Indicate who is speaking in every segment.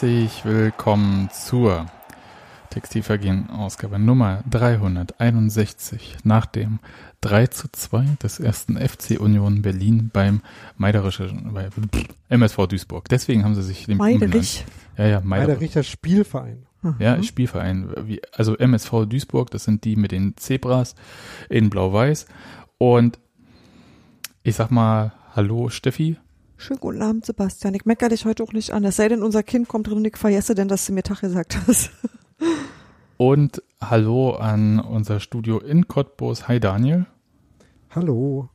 Speaker 1: Herzlich willkommen zur Textilvergehen-Ausgabe Nummer 361 nach dem 3 zu 2 des ersten FC Union Berlin beim Meiderischen, bei MSV Duisburg. Deswegen haben sie sich
Speaker 2: dem Meiderich.
Speaker 1: Ja, ja, Meiderich.
Speaker 3: Meiderischer Spielverein.
Speaker 1: Ja, Spielverein. Wie, also MSV Duisburg, das sind die mit den Zebras in Blau-Weiß. Und ich sag mal, hallo Steffi.
Speaker 2: Schönen guten Abend, Sebastian. Ich meckere dich heute auch nicht an. Es sei denn, unser Kind kommt drin und ich vergesse denn, dass du mir Tag gesagt hast.
Speaker 1: Und hallo an unser Studio in Cottbus. Hi Daniel.
Speaker 3: Hallo.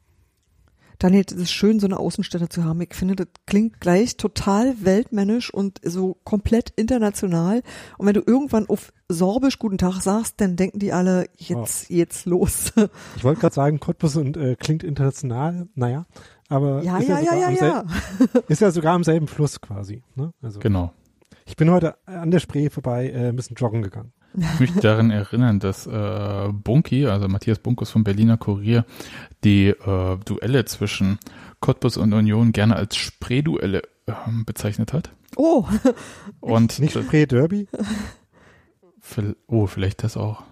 Speaker 2: Daniel, es ist schön, so eine Außenstelle zu haben. Ich finde, das klingt gleich total weltmännisch und so komplett international. Und wenn du irgendwann auf Sorbisch Guten Tag sagst, dann denken die alle, jetzt, oh. jetzt los.
Speaker 3: Ich wollte gerade sagen, Cottbus und äh, klingt international. Naja, aber
Speaker 2: ja, ja, ja, ja, ja.
Speaker 3: ist ja sogar am selben Fluss quasi. Ne?
Speaker 1: Also, genau.
Speaker 3: Ich bin heute an der Spree vorbei äh, ein bisschen joggen gegangen.
Speaker 1: Ich möchte daran erinnern, dass äh, Bunky, also Matthias Bunkus vom Berliner Kurier, die äh, Duelle zwischen Cottbus und Union gerne als Spree-Duelle äh, bezeichnet hat.
Speaker 2: Oh.
Speaker 3: Und nicht Spree-Derby?
Speaker 1: Oh, vielleicht das auch.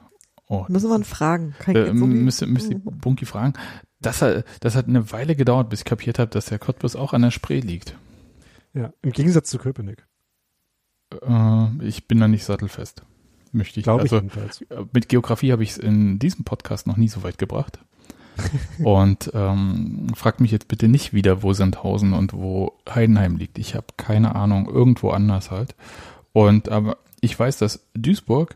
Speaker 1: Oh,
Speaker 2: Müssen wir ihn fragen.
Speaker 1: Kann ich äh, müsste, müsste Bunky fragen. Das hat, das hat eine Weile gedauert, bis ich kapiert habe, dass der Cottbus auch an der Spree liegt.
Speaker 3: Ja, im Gegensatz zu Köpenick.
Speaker 1: Äh, ich bin da nicht sattelfest. Möchte ich.
Speaker 3: Glaube
Speaker 1: also,
Speaker 3: ich jedenfalls.
Speaker 1: Mit Geografie habe ich es in diesem Podcast noch nie so weit gebracht. und ähm, fragt mich jetzt bitte nicht wieder, wo Sandhausen und wo Heidenheim liegt. Ich habe keine Ahnung, irgendwo anders halt. Und aber ich weiß, dass Duisburg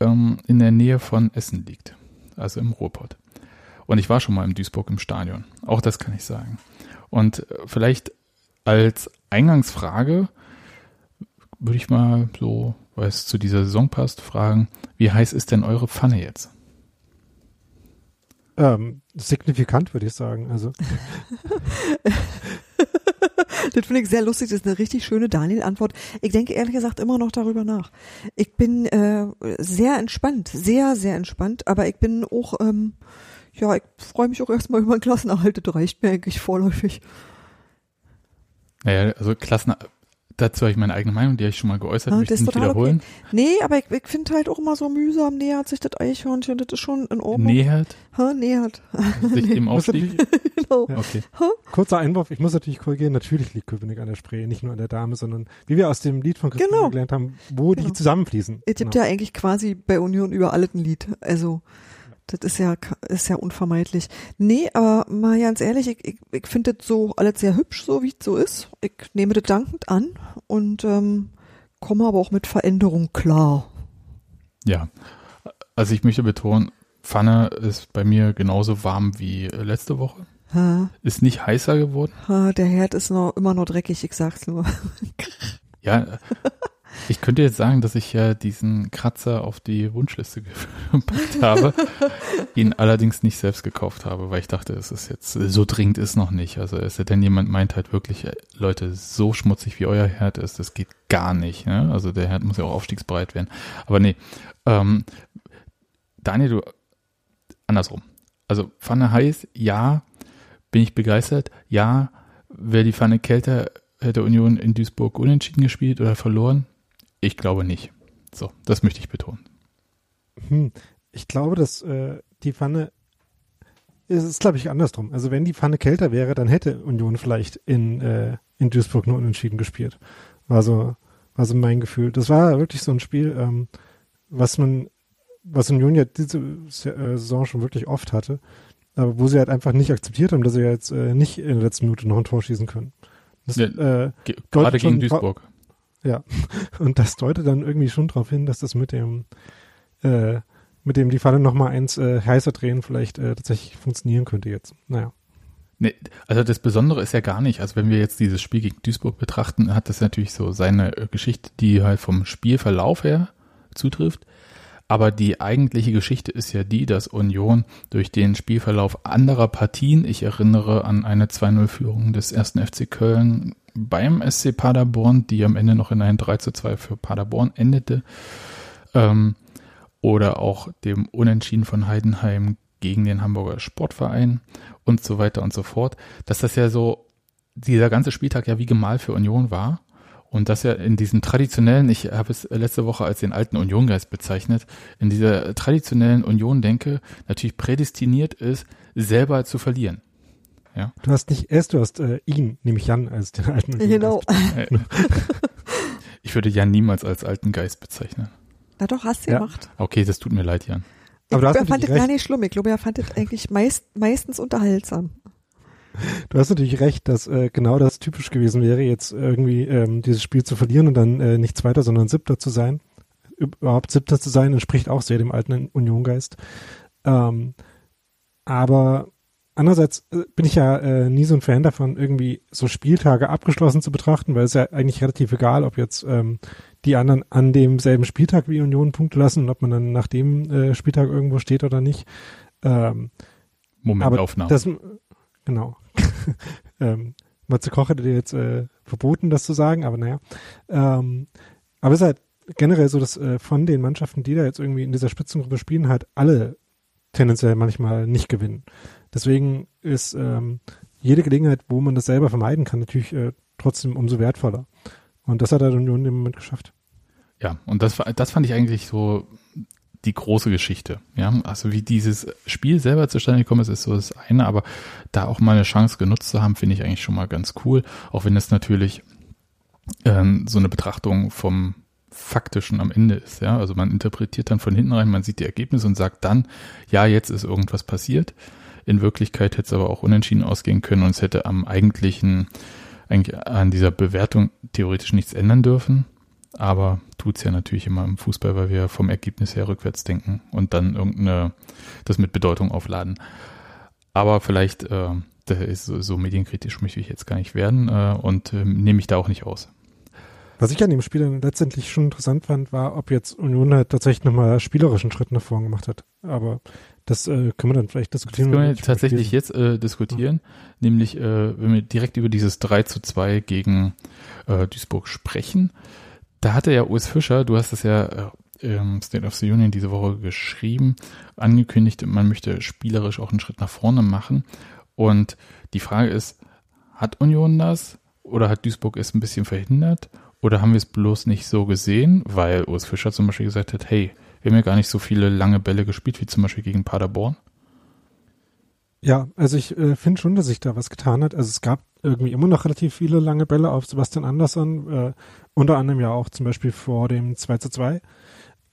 Speaker 1: ähm, in der Nähe von Essen liegt, also im Ruhrpott. Und ich war schon mal in Duisburg im Stadion. Auch das kann ich sagen. Und äh, vielleicht als Eingangsfrage würde ich mal so, weil es zu dieser Saison passt, fragen, wie heiß ist denn eure Pfanne jetzt?
Speaker 3: Ähm, signifikant, würde ich sagen. Also.
Speaker 2: das finde ich sehr lustig. Das ist eine richtig schöne Daniel-Antwort. Ich denke ehrlich gesagt immer noch darüber nach. Ich bin äh, sehr entspannt, sehr, sehr entspannt, aber ich bin auch ähm, ja, ich freue mich auch erstmal über einen Klassenerhalt. Das reicht mir eigentlich vorläufig.
Speaker 1: Naja, also Klassen, dazu habe ich meine eigene Meinung, die habe ich schon mal geäußert, ja, möchte ich nicht wiederholen.
Speaker 2: Okay. Nee, aber ich, ich finde halt auch immer so mühsam, nähert sich das Eichhörnchen, das ist schon in Ordnung.
Speaker 1: Nähert?
Speaker 2: Ha, nähert.
Speaker 1: Sich dem Aufstieg?
Speaker 3: genau. Ja. Okay. Ha? Kurzer Einwurf, ich muss natürlich korrigieren, natürlich liegt Köpenick an der Spree, nicht nur an der Dame, sondern wie wir aus dem Lied von Christian genau. gelernt haben, wo genau. die zusammenfließen.
Speaker 2: Es gibt genau. ja eigentlich quasi bei Union über alles ein Lied, also das ist ja, ist ja unvermeidlich. Nee, aber mal ganz ehrlich, ich, ich, ich finde das so alles sehr hübsch, so wie es so ist. Ich nehme das dankend an und ähm, komme aber auch mit Veränderung klar.
Speaker 1: Ja, also ich möchte betonen, Pfanne ist bei mir genauso warm wie letzte Woche. Ha. Ist nicht heißer geworden.
Speaker 2: Ha, der Herd ist noch immer noch dreckig, ich sag's nur.
Speaker 1: ja, ich könnte jetzt sagen, dass ich ja diesen Kratzer auf die Wunschliste gepackt habe, ihn allerdings nicht selbst gekauft habe, weil ich dachte, es ist jetzt, so dringend ist noch nicht. Also es denn jemand meint halt wirklich, äh, Leute, so schmutzig wie euer Herd ist, das geht gar nicht. Ne? Also der Herd muss ja auch aufstiegsbereit werden. Aber nee, ähm, Daniel, du, andersrum. Also Pfanne heiß, ja, bin ich begeistert, ja, wäre die Pfanne kälter, hätte Union in Duisburg unentschieden gespielt oder verloren? Ich glaube nicht. So, das möchte ich betonen.
Speaker 3: Hm, ich glaube, dass äh, die Pfanne es ist, glaube ich, andersrum. Also wenn die Pfanne kälter wäre, dann hätte Union vielleicht in, äh, in Duisburg nur unentschieden gespielt. War so, war so mein Gefühl. Das war wirklich so ein Spiel, ähm, was man, was Union ja diese äh, Saison schon wirklich oft hatte, aber wo sie halt einfach nicht akzeptiert haben, dass sie jetzt äh, nicht in der letzten Minute noch ein Tor schießen können. Das,
Speaker 1: ja, äh, gerade gegen Duisburg.
Speaker 3: Ja, und das deutet dann irgendwie schon darauf hin, dass das mit dem, äh, mit dem die Falle nochmal eins äh, heißer drehen vielleicht äh, tatsächlich funktionieren könnte jetzt. Naja.
Speaker 1: Nee, also das Besondere ist ja gar nicht, also wenn wir jetzt dieses Spiel gegen Duisburg betrachten, hat das natürlich so seine äh, Geschichte, die halt vom Spielverlauf her zutrifft. Aber die eigentliche Geschichte ist ja die, dass Union durch den Spielverlauf anderer Partien, ich erinnere an eine 2-0-Führung des ersten FC Köln beim SC Paderborn, die am Ende noch in ein 3 zu 2 für Paderborn endete, ähm, oder auch dem Unentschieden von Heidenheim gegen den Hamburger Sportverein und so weiter und so fort, dass das ja so, dieser ganze Spieltag ja wie gemalt für Union war Und das ja in diesen traditionellen, ich habe es letzte Woche als den alten Uniongeist bezeichnet, in dieser traditionellen Union-Denke natürlich prädestiniert ist, selber zu verlieren. Ja.
Speaker 3: Du hast nicht S, du hast äh, ihn, nämlich Jan als den alten Union
Speaker 2: Genau.
Speaker 1: Ich würde Jan niemals als alten Geist bezeichnen.
Speaker 2: Na doch, hast du
Speaker 3: Ja.
Speaker 2: gemacht.
Speaker 1: Okay, das tut mir leid, Jan.
Speaker 3: Aber du hast
Speaker 2: er fand es gar nicht schlimm. Ich glaube, er fand es eigentlich meist, meistens unterhaltsam.
Speaker 3: Du hast natürlich recht, dass äh, genau das typisch gewesen wäre, jetzt irgendwie ähm, dieses Spiel zu verlieren und dann äh, nicht Zweiter, sondern Siebter zu sein. Überhaupt Siebter zu sein, entspricht auch sehr dem alten Uniongeist. Ähm, aber andererseits äh, bin ich ja äh, nie so ein Fan davon, irgendwie so Spieltage abgeschlossen zu betrachten, weil es ja eigentlich relativ egal, ob jetzt ähm, die anderen an demselben Spieltag wie Union Punkte lassen und ob man dann nach dem äh, Spieltag irgendwo steht oder nicht. Ähm,
Speaker 1: Momentaufnahme.
Speaker 3: das, genau. ähm, Matze Koch hätte dir jetzt äh, verboten, das zu sagen, aber naja. Ähm, aber es ist halt generell so, dass äh, von den Mannschaften, die da jetzt irgendwie in dieser Spitzengruppe spielen, halt alle tendenziell manchmal nicht gewinnen. Deswegen ist ähm, jede Gelegenheit, wo man das selber vermeiden kann, natürlich äh, trotzdem umso wertvoller. Und das hat halt Union im Moment geschafft.
Speaker 1: Ja, und das, das fand ich eigentlich so die große Geschichte. Ja, also wie dieses Spiel selber zustande gekommen ist, ist so das eine, aber da auch mal eine Chance genutzt zu haben, finde ich eigentlich schon mal ganz cool. Auch wenn es natürlich ähm, so eine Betrachtung vom Faktischen am Ende ist. Ja, also man interpretiert dann von hinten rein, man sieht die Ergebnisse und sagt dann, ja, jetzt ist irgendwas passiert. In Wirklichkeit hätte es aber auch unentschieden ausgehen können und es hätte am eigentlichen, eigentlich an dieser Bewertung theoretisch nichts ändern dürfen. Aber tut's ja natürlich immer im Fußball, weil wir vom Ergebnis her rückwärts denken und dann irgendeine, das mit Bedeutung aufladen. Aber vielleicht, äh, ist so, medienkritisch möchte ich jetzt gar nicht werden äh, und ähm, nehme ich da auch nicht aus.
Speaker 3: Was ich an dem Spiel letztendlich schon interessant fand, war, ob jetzt Union halt tatsächlich nochmal spielerischen Schritt nach vorn gemacht hat. Aber das äh, können wir dann vielleicht
Speaker 1: Das
Speaker 3: diskutieren.
Speaker 1: können wir tatsächlich jetzt äh, diskutieren, nämlich äh, wenn wir direkt über dieses 3 zu 2 gegen äh, Duisburg sprechen. Da hatte ja Urs Fischer, du hast es ja äh, im State of the Union diese Woche geschrieben, angekündigt, man möchte spielerisch auch einen Schritt nach vorne machen. Und die Frage ist, hat Union das oder hat Duisburg es ein bisschen verhindert? Oder haben wir es bloß nicht so gesehen, weil Urs Fischer zum Beispiel gesagt hat, hey, wir haben ja gar nicht so viele lange Bälle gespielt, wie zum Beispiel gegen Paderborn.
Speaker 3: Ja, also ich äh, finde schon, dass sich da was getan hat. Also es gab irgendwie immer noch relativ viele lange Bälle auf Sebastian Andersson, äh, unter anderem ja auch zum Beispiel vor dem 2 zu 2.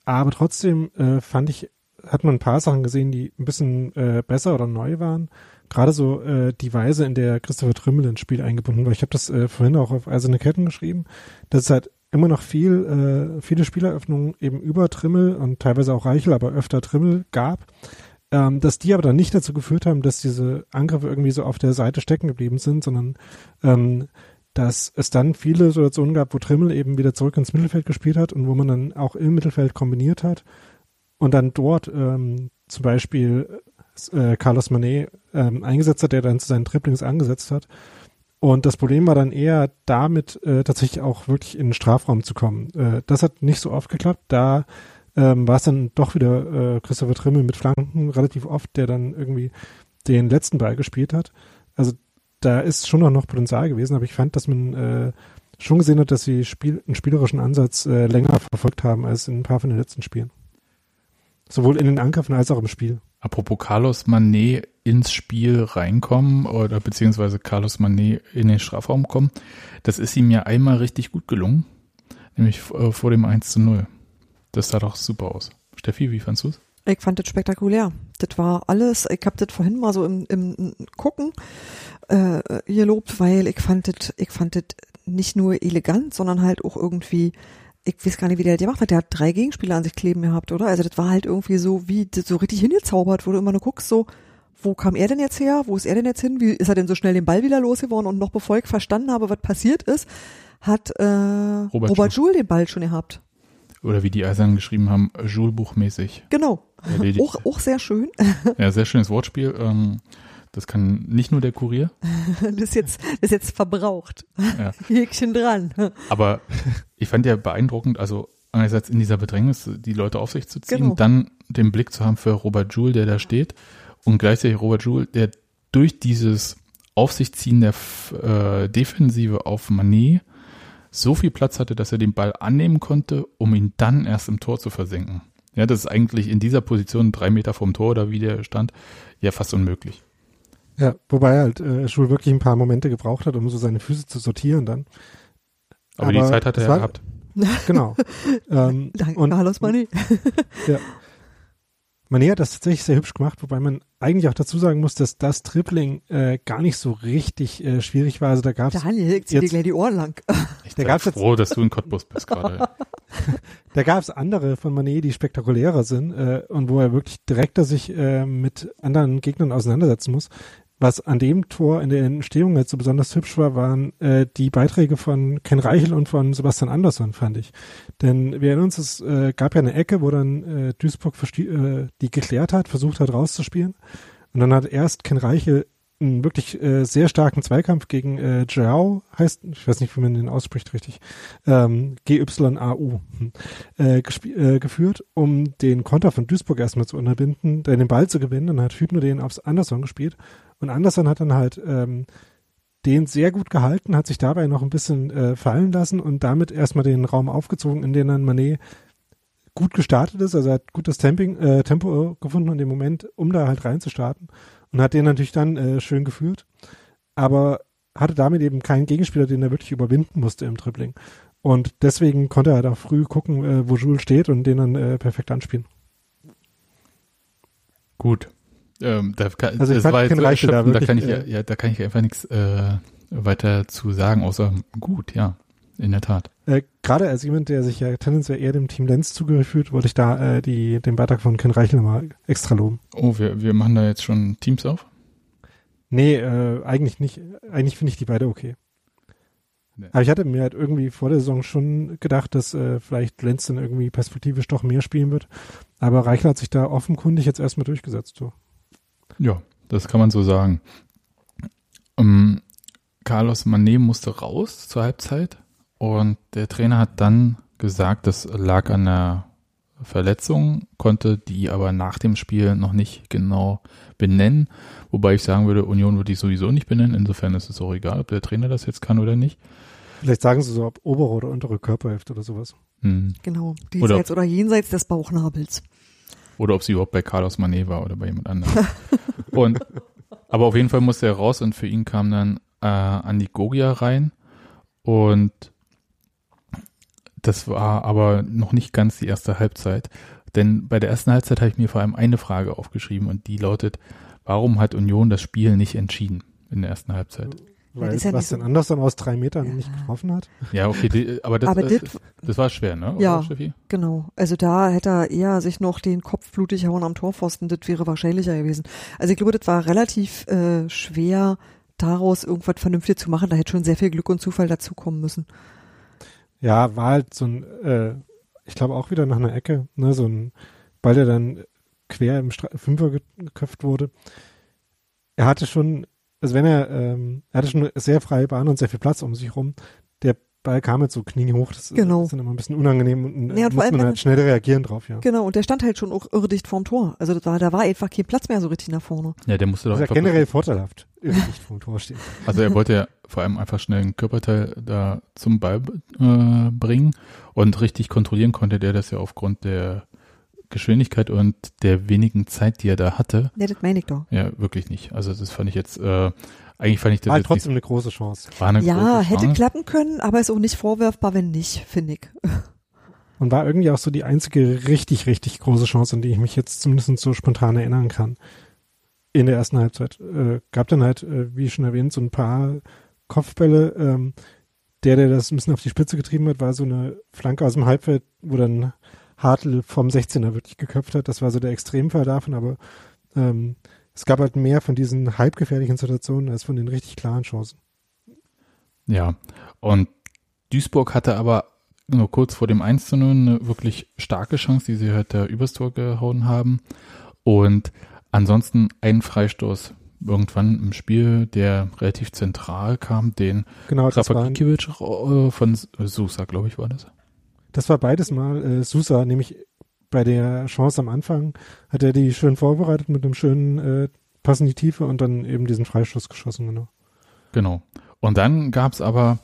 Speaker 3: Aber trotzdem äh, fand ich, hat man ein paar Sachen gesehen, die ein bisschen äh, besser oder neu waren. Gerade so äh, die Weise, in der Christopher Trimmel ins Spiel eingebunden war. Ich habe das äh, vorhin auch auf Eiserne Ketten geschrieben, dass es halt immer noch viel, äh, viele Spieleröffnungen eben über Trimmel und teilweise auch Reichel, aber öfter Trimmel gab ähm, dass die aber dann nicht dazu geführt haben, dass diese Angriffe irgendwie so auf der Seite stecken geblieben sind, sondern ähm, dass es dann viele Situationen gab, wo Trimmel eben wieder zurück ins Mittelfeld gespielt hat und wo man dann auch im Mittelfeld kombiniert hat und dann dort ähm, zum Beispiel äh, Carlos Manet ähm, eingesetzt hat, der dann zu seinen Triplings angesetzt hat. Und das Problem war dann eher damit äh, tatsächlich auch wirklich in den Strafraum zu kommen. Äh, das hat nicht so oft geklappt. Da ähm, war es dann doch wieder äh, Christopher Trimmel mit Flanken relativ oft, der dann irgendwie den letzten Ball gespielt hat. Also da ist schon noch, noch Potenzial gewesen, aber ich fand, dass man äh, schon gesehen hat, dass sie Spiel, einen spielerischen Ansatz äh, länger verfolgt haben als in ein paar von den letzten Spielen. Sowohl in den Angriffen als auch im Spiel.
Speaker 1: Apropos Carlos Manet ins Spiel reinkommen oder beziehungsweise Carlos Manet in den Strafraum kommen, das ist ihm ja einmal richtig gut gelungen, nämlich äh, vor dem 1 zu 0. Das sah doch super aus. Steffi, wie fandst du es?
Speaker 2: Ich fand das spektakulär. Das war alles, ich habe das vorhin mal so im, im Gucken äh, gelobt, weil ich fand das, ich fand das nicht nur elegant, sondern halt auch irgendwie, ich weiß gar nicht, wie der das gemacht hat. Der hat drei Gegenspieler an sich kleben gehabt, oder? Also das war halt irgendwie so, wie so richtig hingezaubert, wo du immer nur guckst, so, wo kam er denn jetzt her? Wo ist er denn jetzt hin? Wie ist er denn so schnell den Ball wieder losgeworden? Und noch bevor ich verstanden habe, was passiert ist, hat äh,
Speaker 1: Robert
Speaker 2: Robert, Joule den Ball schon gehabt.
Speaker 1: Oder wie die Eisern geschrieben haben, Joule-Buchmäßig.
Speaker 2: Genau.
Speaker 1: erledigt.
Speaker 2: Auch, auch sehr schön.
Speaker 1: Ja, sehr schönes Wortspiel. Ähm, das kann nicht nur der Kurier,
Speaker 2: Das ist jetzt, das ist jetzt verbraucht.
Speaker 1: Ja.
Speaker 2: Häkchen dran.
Speaker 1: aber ich fand ja beeindruckend, also einerseits in dieser Bedrängnis die Leute auf sich zu ziehen,
Speaker 2: Genau.
Speaker 1: dann den Blick zu haben für Robert Joule, der da steht und gleichzeitig Robert Joule, der durch dieses Auf sich ziehen der äh, Defensive auf Manet so viel Platz hatte, dass er den Ball annehmen konnte, um ihn dann erst im Tor zu versenken. Ja, das ist eigentlich in dieser Position drei Meter vom Tor oder wie der stand, ja fast unmöglich.
Speaker 3: Ja, wobei halt äh, Schul wirklich ein paar Momente gebraucht hat, um so seine Füße zu sortieren dann.
Speaker 1: Aber, die Zeit hat er ja
Speaker 3: war-
Speaker 1: gehabt.
Speaker 3: Genau. ähm,
Speaker 2: Danke,
Speaker 3: und
Speaker 2: Carlos Mané.
Speaker 3: Mané hat das tatsächlich sehr hübsch gemacht, wobei man eigentlich auch dazu sagen muss, dass das Tripling äh, gar nicht so richtig äh, schwierig war. Also da gab es
Speaker 2: Daniel, zieh dir
Speaker 3: Jetzt-
Speaker 2: gleich die Ohren lang.
Speaker 1: Ich
Speaker 3: Da
Speaker 1: bin
Speaker 3: gab's jetzt-
Speaker 1: froh, dass du in Cottbus bist gerade.
Speaker 3: Da gab es andere von Manet, die spektakulärer sind äh, und wo er wirklich direkter sich äh, mit anderen Gegnern auseinandersetzen muss. Was an dem Tor in der Entstehung jetzt so besonders hübsch war, waren äh, die Beiträge von Ken Reichel und von Sebastian Andersson, fand ich. Denn wir erinnern uns, es äh, gab ja eine Ecke, wo dann äh, Duisburg äh, die geklärt hat, versucht hat rauszuspielen. Und dann hat erst Ken Reichel einen wirklich äh, sehr starken Zweikampf gegen äh, Joao, heißt, ich weiß nicht, wie man den ausspricht richtig, ähm, G-Y-A-U, hm, äh, äh, geführt, um den Konter von Duisburg erstmal zu unterbinden, den Ball zu gewinnen. Dann hat Hübner den aufs Anderson gespielt. Und Anderson hat dann halt ähm, den sehr gut gehalten, hat sich dabei noch ein bisschen äh, fallen lassen und damit erstmal den Raum aufgezogen, in den dann Manet gut gestartet ist. Also er hat gut das Temping, äh, Tempo gefunden in dem Moment, um da halt reinzustarten und hat den natürlich dann äh, schön geführt. Aber hatte damit eben keinen Gegenspieler, den er wirklich überwinden musste im Dribbling. Und deswegen konnte er halt auch früh gucken, äh, wo Jules steht und den dann äh, perfekt anspielen.
Speaker 1: Gut. Ähm, da kann,
Speaker 3: Also ich
Speaker 1: das
Speaker 3: fand
Speaker 1: war jetzt
Speaker 3: Reichel da
Speaker 1: kann ich ja, da kann ich einfach nichts äh, weiter zu sagen, außer gut, ja, in der Tat.
Speaker 3: Äh, Gerade als jemand, der sich ja tendenziell eher dem Team Lenz zugehörig fühlt, wollte ich da äh, die, den Beitrag von Ken Reichel nochmal extra loben.
Speaker 1: Oh, wir, wir machen da jetzt schon Teams auf?
Speaker 3: Nee, äh, eigentlich nicht. Eigentlich finde ich die beide okay.
Speaker 1: Nee.
Speaker 3: Aber ich hatte mir halt irgendwie vor der Saison schon gedacht, dass äh, vielleicht Lenz dann irgendwie perspektivisch doch mehr spielen wird. Aber Reichel hat sich da offenkundig jetzt erstmal durchgesetzt. So.
Speaker 1: Ja, das kann man so sagen. Ähm, Carlos Manet musste raus zur Halbzeit und der Trainer hat dann gesagt, das lag an der Verletzung, konnte die aber nach dem Spiel noch nicht genau benennen. Wobei ich sagen würde, Union würde die sowieso nicht benennen. Insofern ist es auch egal, ob der Trainer das jetzt kann oder nicht.
Speaker 3: Vielleicht sagen sie so, ob obere oder untere Körperhälfte oder sowas.
Speaker 1: Hm.
Speaker 2: Genau,
Speaker 1: Oder-
Speaker 2: diesseits oder, jenseits des Bauchnabels.
Speaker 1: Oder ob sie überhaupt bei Carlos Manet war oder bei jemand anderem. und, aber auf jeden Fall musste er raus und für ihn kam dann äh, Andi Gogia rein. Und das war aber noch nicht ganz die erste Halbzeit. Denn bei der ersten Halbzeit habe ich mir vor allem eine Frage aufgeschrieben und die lautet, warum hat Union das Spiel nicht entschieden in der ersten Halbzeit?
Speaker 3: Weil
Speaker 2: ja nicht
Speaker 3: Sebastian
Speaker 2: so-
Speaker 3: Andersson aus drei Metern
Speaker 2: Ja.
Speaker 3: nicht getroffen hat.
Speaker 1: Ja, okay, die, aber das,
Speaker 2: Aber
Speaker 1: äh,
Speaker 2: das-
Speaker 1: das war schwer, ne? Oder,
Speaker 2: Ja.
Speaker 1: Steffi?
Speaker 2: Genau. Also da hätte er eher sich noch den Kopf blutig hauen am Torpfosten. Das wäre wahrscheinlicher gewesen. Also ich glaube, das war relativ äh, schwer, daraus irgendwas vernünftig zu machen. Da hätte schon sehr viel Glück und Zufall dazukommen müssen.
Speaker 3: Ja, war halt so ein, äh, ich glaube auch wieder nach einer Ecke, ne, so ein Ball, der dann quer im Stra Fünfer ge- geköpft wurde. Er hatte schon, also wenn er, ähm, er hatte schon eine sehr freie Bahn und sehr viel Platz um sich rum. Der Ball kam jetzt so kniehoch, das
Speaker 2: Genau.
Speaker 3: ist dann immer ein bisschen unangenehm und, äh,
Speaker 2: Ja, und
Speaker 3: muss man halt schnell reagieren drauf, ja.
Speaker 2: Genau. Und der stand halt schon auch irredicht vorm Tor. Also da, da war einfach kein Platz mehr so richtig nach vorne.
Speaker 1: Ja, der musste doch
Speaker 3: Das ist ja generell vorteilhaft, nicht vom Tor stehen.
Speaker 1: Also er wollte ja vor allem einfach schnell ein Körperteil da zum Ball äh, bringen und richtig kontrollieren konnte der das ja aufgrund der Geschwindigkeit und der wenigen Zeit, die er da hatte,
Speaker 2: Ja, das meine ich doch.
Speaker 1: ja wirklich nicht. Also das fand ich jetzt, äh, eigentlich fand ich das
Speaker 3: War
Speaker 1: jetzt
Speaker 3: trotzdem eine große Chance.
Speaker 1: nicht, war eine
Speaker 2: Ja,
Speaker 1: große
Speaker 2: hätte
Speaker 1: Chance.
Speaker 2: klappen können, aber ist auch nicht vorwerfbar, wenn nicht, finde ich.
Speaker 3: Und war irgendwie auch so die einzige richtig, richtig große Chance, an die ich mich jetzt zumindest so spontan erinnern kann. In der ersten Halbzeit. Äh, gab dann halt, äh, wie schon erwähnt, so ein paar Kopfbälle. Ähm, der, der das ein bisschen auf die Spitze getrieben hat, war so eine Flanke aus dem Halbfeld, wo dann Hartl vom 16er wirklich geköpft hat. Das war so der Extremfall davon, aber ähm, es gab halt mehr von diesen halbgefährlichen Situationen als von den richtig klaren Chancen.
Speaker 1: Ja, und Duisburg hatte aber nur kurz vor dem 1 zu 0 eine wirklich starke Chance, die sie halt da übers Tor gehauen haben. Und ansonsten ein Freistoß irgendwann im Spiel, der relativ zentral kam, den
Speaker 3: Genau,
Speaker 1: Rapakiewicz äh, von Susa, glaube ich, war das.
Speaker 3: Das war beides mal äh, Sousa, nämlich bei der Chance am Anfang hat er die schön vorbereitet mit einem schönen äh, Pass in die Tiefe und dann eben diesen Freistoß geschossen, genau.
Speaker 1: Genau. Und dann gab es aber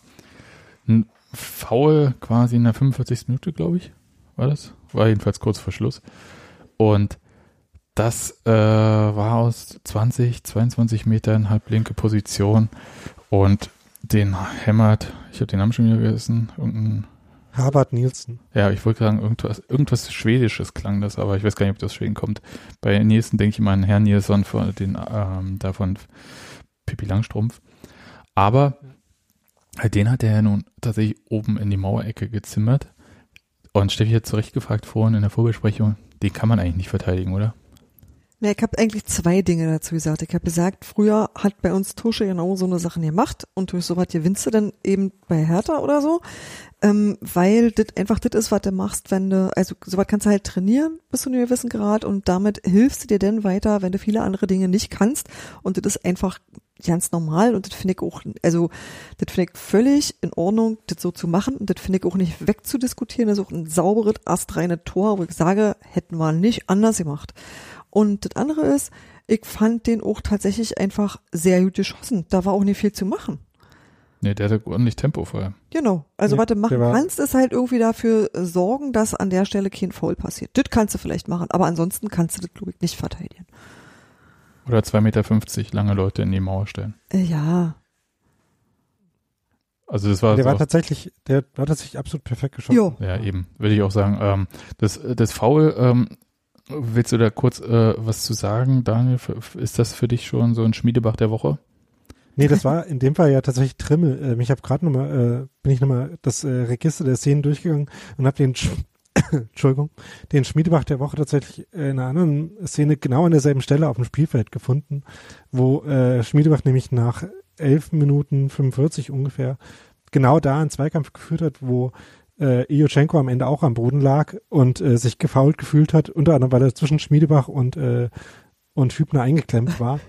Speaker 1: n- Foul quasi in der 45. Minute, glaube ich, war das. War jedenfalls kurz vor Schluss. Und das äh, war aus 20, 22 Metern halblinke Position und den hämmert, ich habe den Namen schon wieder vergessen, irgendein
Speaker 3: Harvard Nielsen.
Speaker 1: Ja, ich wollte sagen, irgendwas, irgendwas Schwedisches klang das, aber ich weiß gar nicht, ob das Schweden kommt. Bei Nielsen denke ich immer an Herrn Nielsen von den, ähm, davon Pippi Langstrumpf. Aber den hat er ja nun tatsächlich oben in die Mauerecke gezimmert. Und Steffi hat zu Recht gefragt vorhin in der Vorbesprechung, den kann man eigentlich nicht verteidigen, oder?
Speaker 2: Ja, ich habe eigentlich zwei Dinge dazu gesagt. Ich habe gesagt, früher hat bei uns Tusche genau so eine Sachen gemacht und durch sowas gewinnst du dann eben bei Hertha oder so, ähm, weil das einfach das ist, was du machst, wenn du, also sowas kannst du halt trainieren bis zu einem gewissen Grad und damit hilfst du dir dann weiter, wenn du viele andere Dinge nicht kannst und das ist einfach ganz normal und das finde ich auch, also das finde ich völlig in Ordnung, das so zu machen und das finde ich auch nicht wegzudiskutieren, das ist auch ein sauberes, astreine Tor, wo ich sage, hätten wir nicht anders gemacht. Und das andere ist, ich fand den auch tatsächlich einfach sehr gut geschossen. Da war auch nicht viel zu machen.
Speaker 1: Nee, der hatte ordentlich Tempo vorher.
Speaker 2: Genau. Also
Speaker 3: Ja,
Speaker 2: was du machen kannst, ist halt irgendwie dafür sorgen, dass an der Stelle kein Foul passiert. Das kannst du vielleicht machen, aber ansonsten kannst du das, glaube ich, nicht verteidigen.
Speaker 1: Oder 2,50 Meter lange Leute in die Mauer stellen.
Speaker 2: Äh, ja.
Speaker 1: Also das war,
Speaker 3: der
Speaker 1: so
Speaker 3: war tatsächlich, der war tatsächlich absolut perfekt geschossen.
Speaker 2: Jo.
Speaker 1: Ja, eben, würde ich auch sagen. Ähm, das, das Foul, ähm, willst du da kurz äh, was zu sagen, Daniel? Ist das für dich schon so ein Schmiedebach der Woche?
Speaker 3: Nee, das war in dem Fall ja tatsächlich Trimmel. Ähm, ich habe gerade nochmal, äh, bin ich nochmal das äh, Register der Szenen durchgegangen und habe den, Sch Entschuldigung, den Schmiedebach der Woche tatsächlich äh, in einer anderen Szene genau an derselben Stelle auf dem Spielfeld gefunden, wo äh, Schmiedebach nämlich nach 11 Minuten 45 ungefähr genau da einen Zweikampf geführt hat, wo äh, Iochenko am Ende auch am Boden lag und äh, sich gefault gefühlt hat, unter anderem weil er zwischen Schmiedebach und äh, und Hübner eingeklemmt war.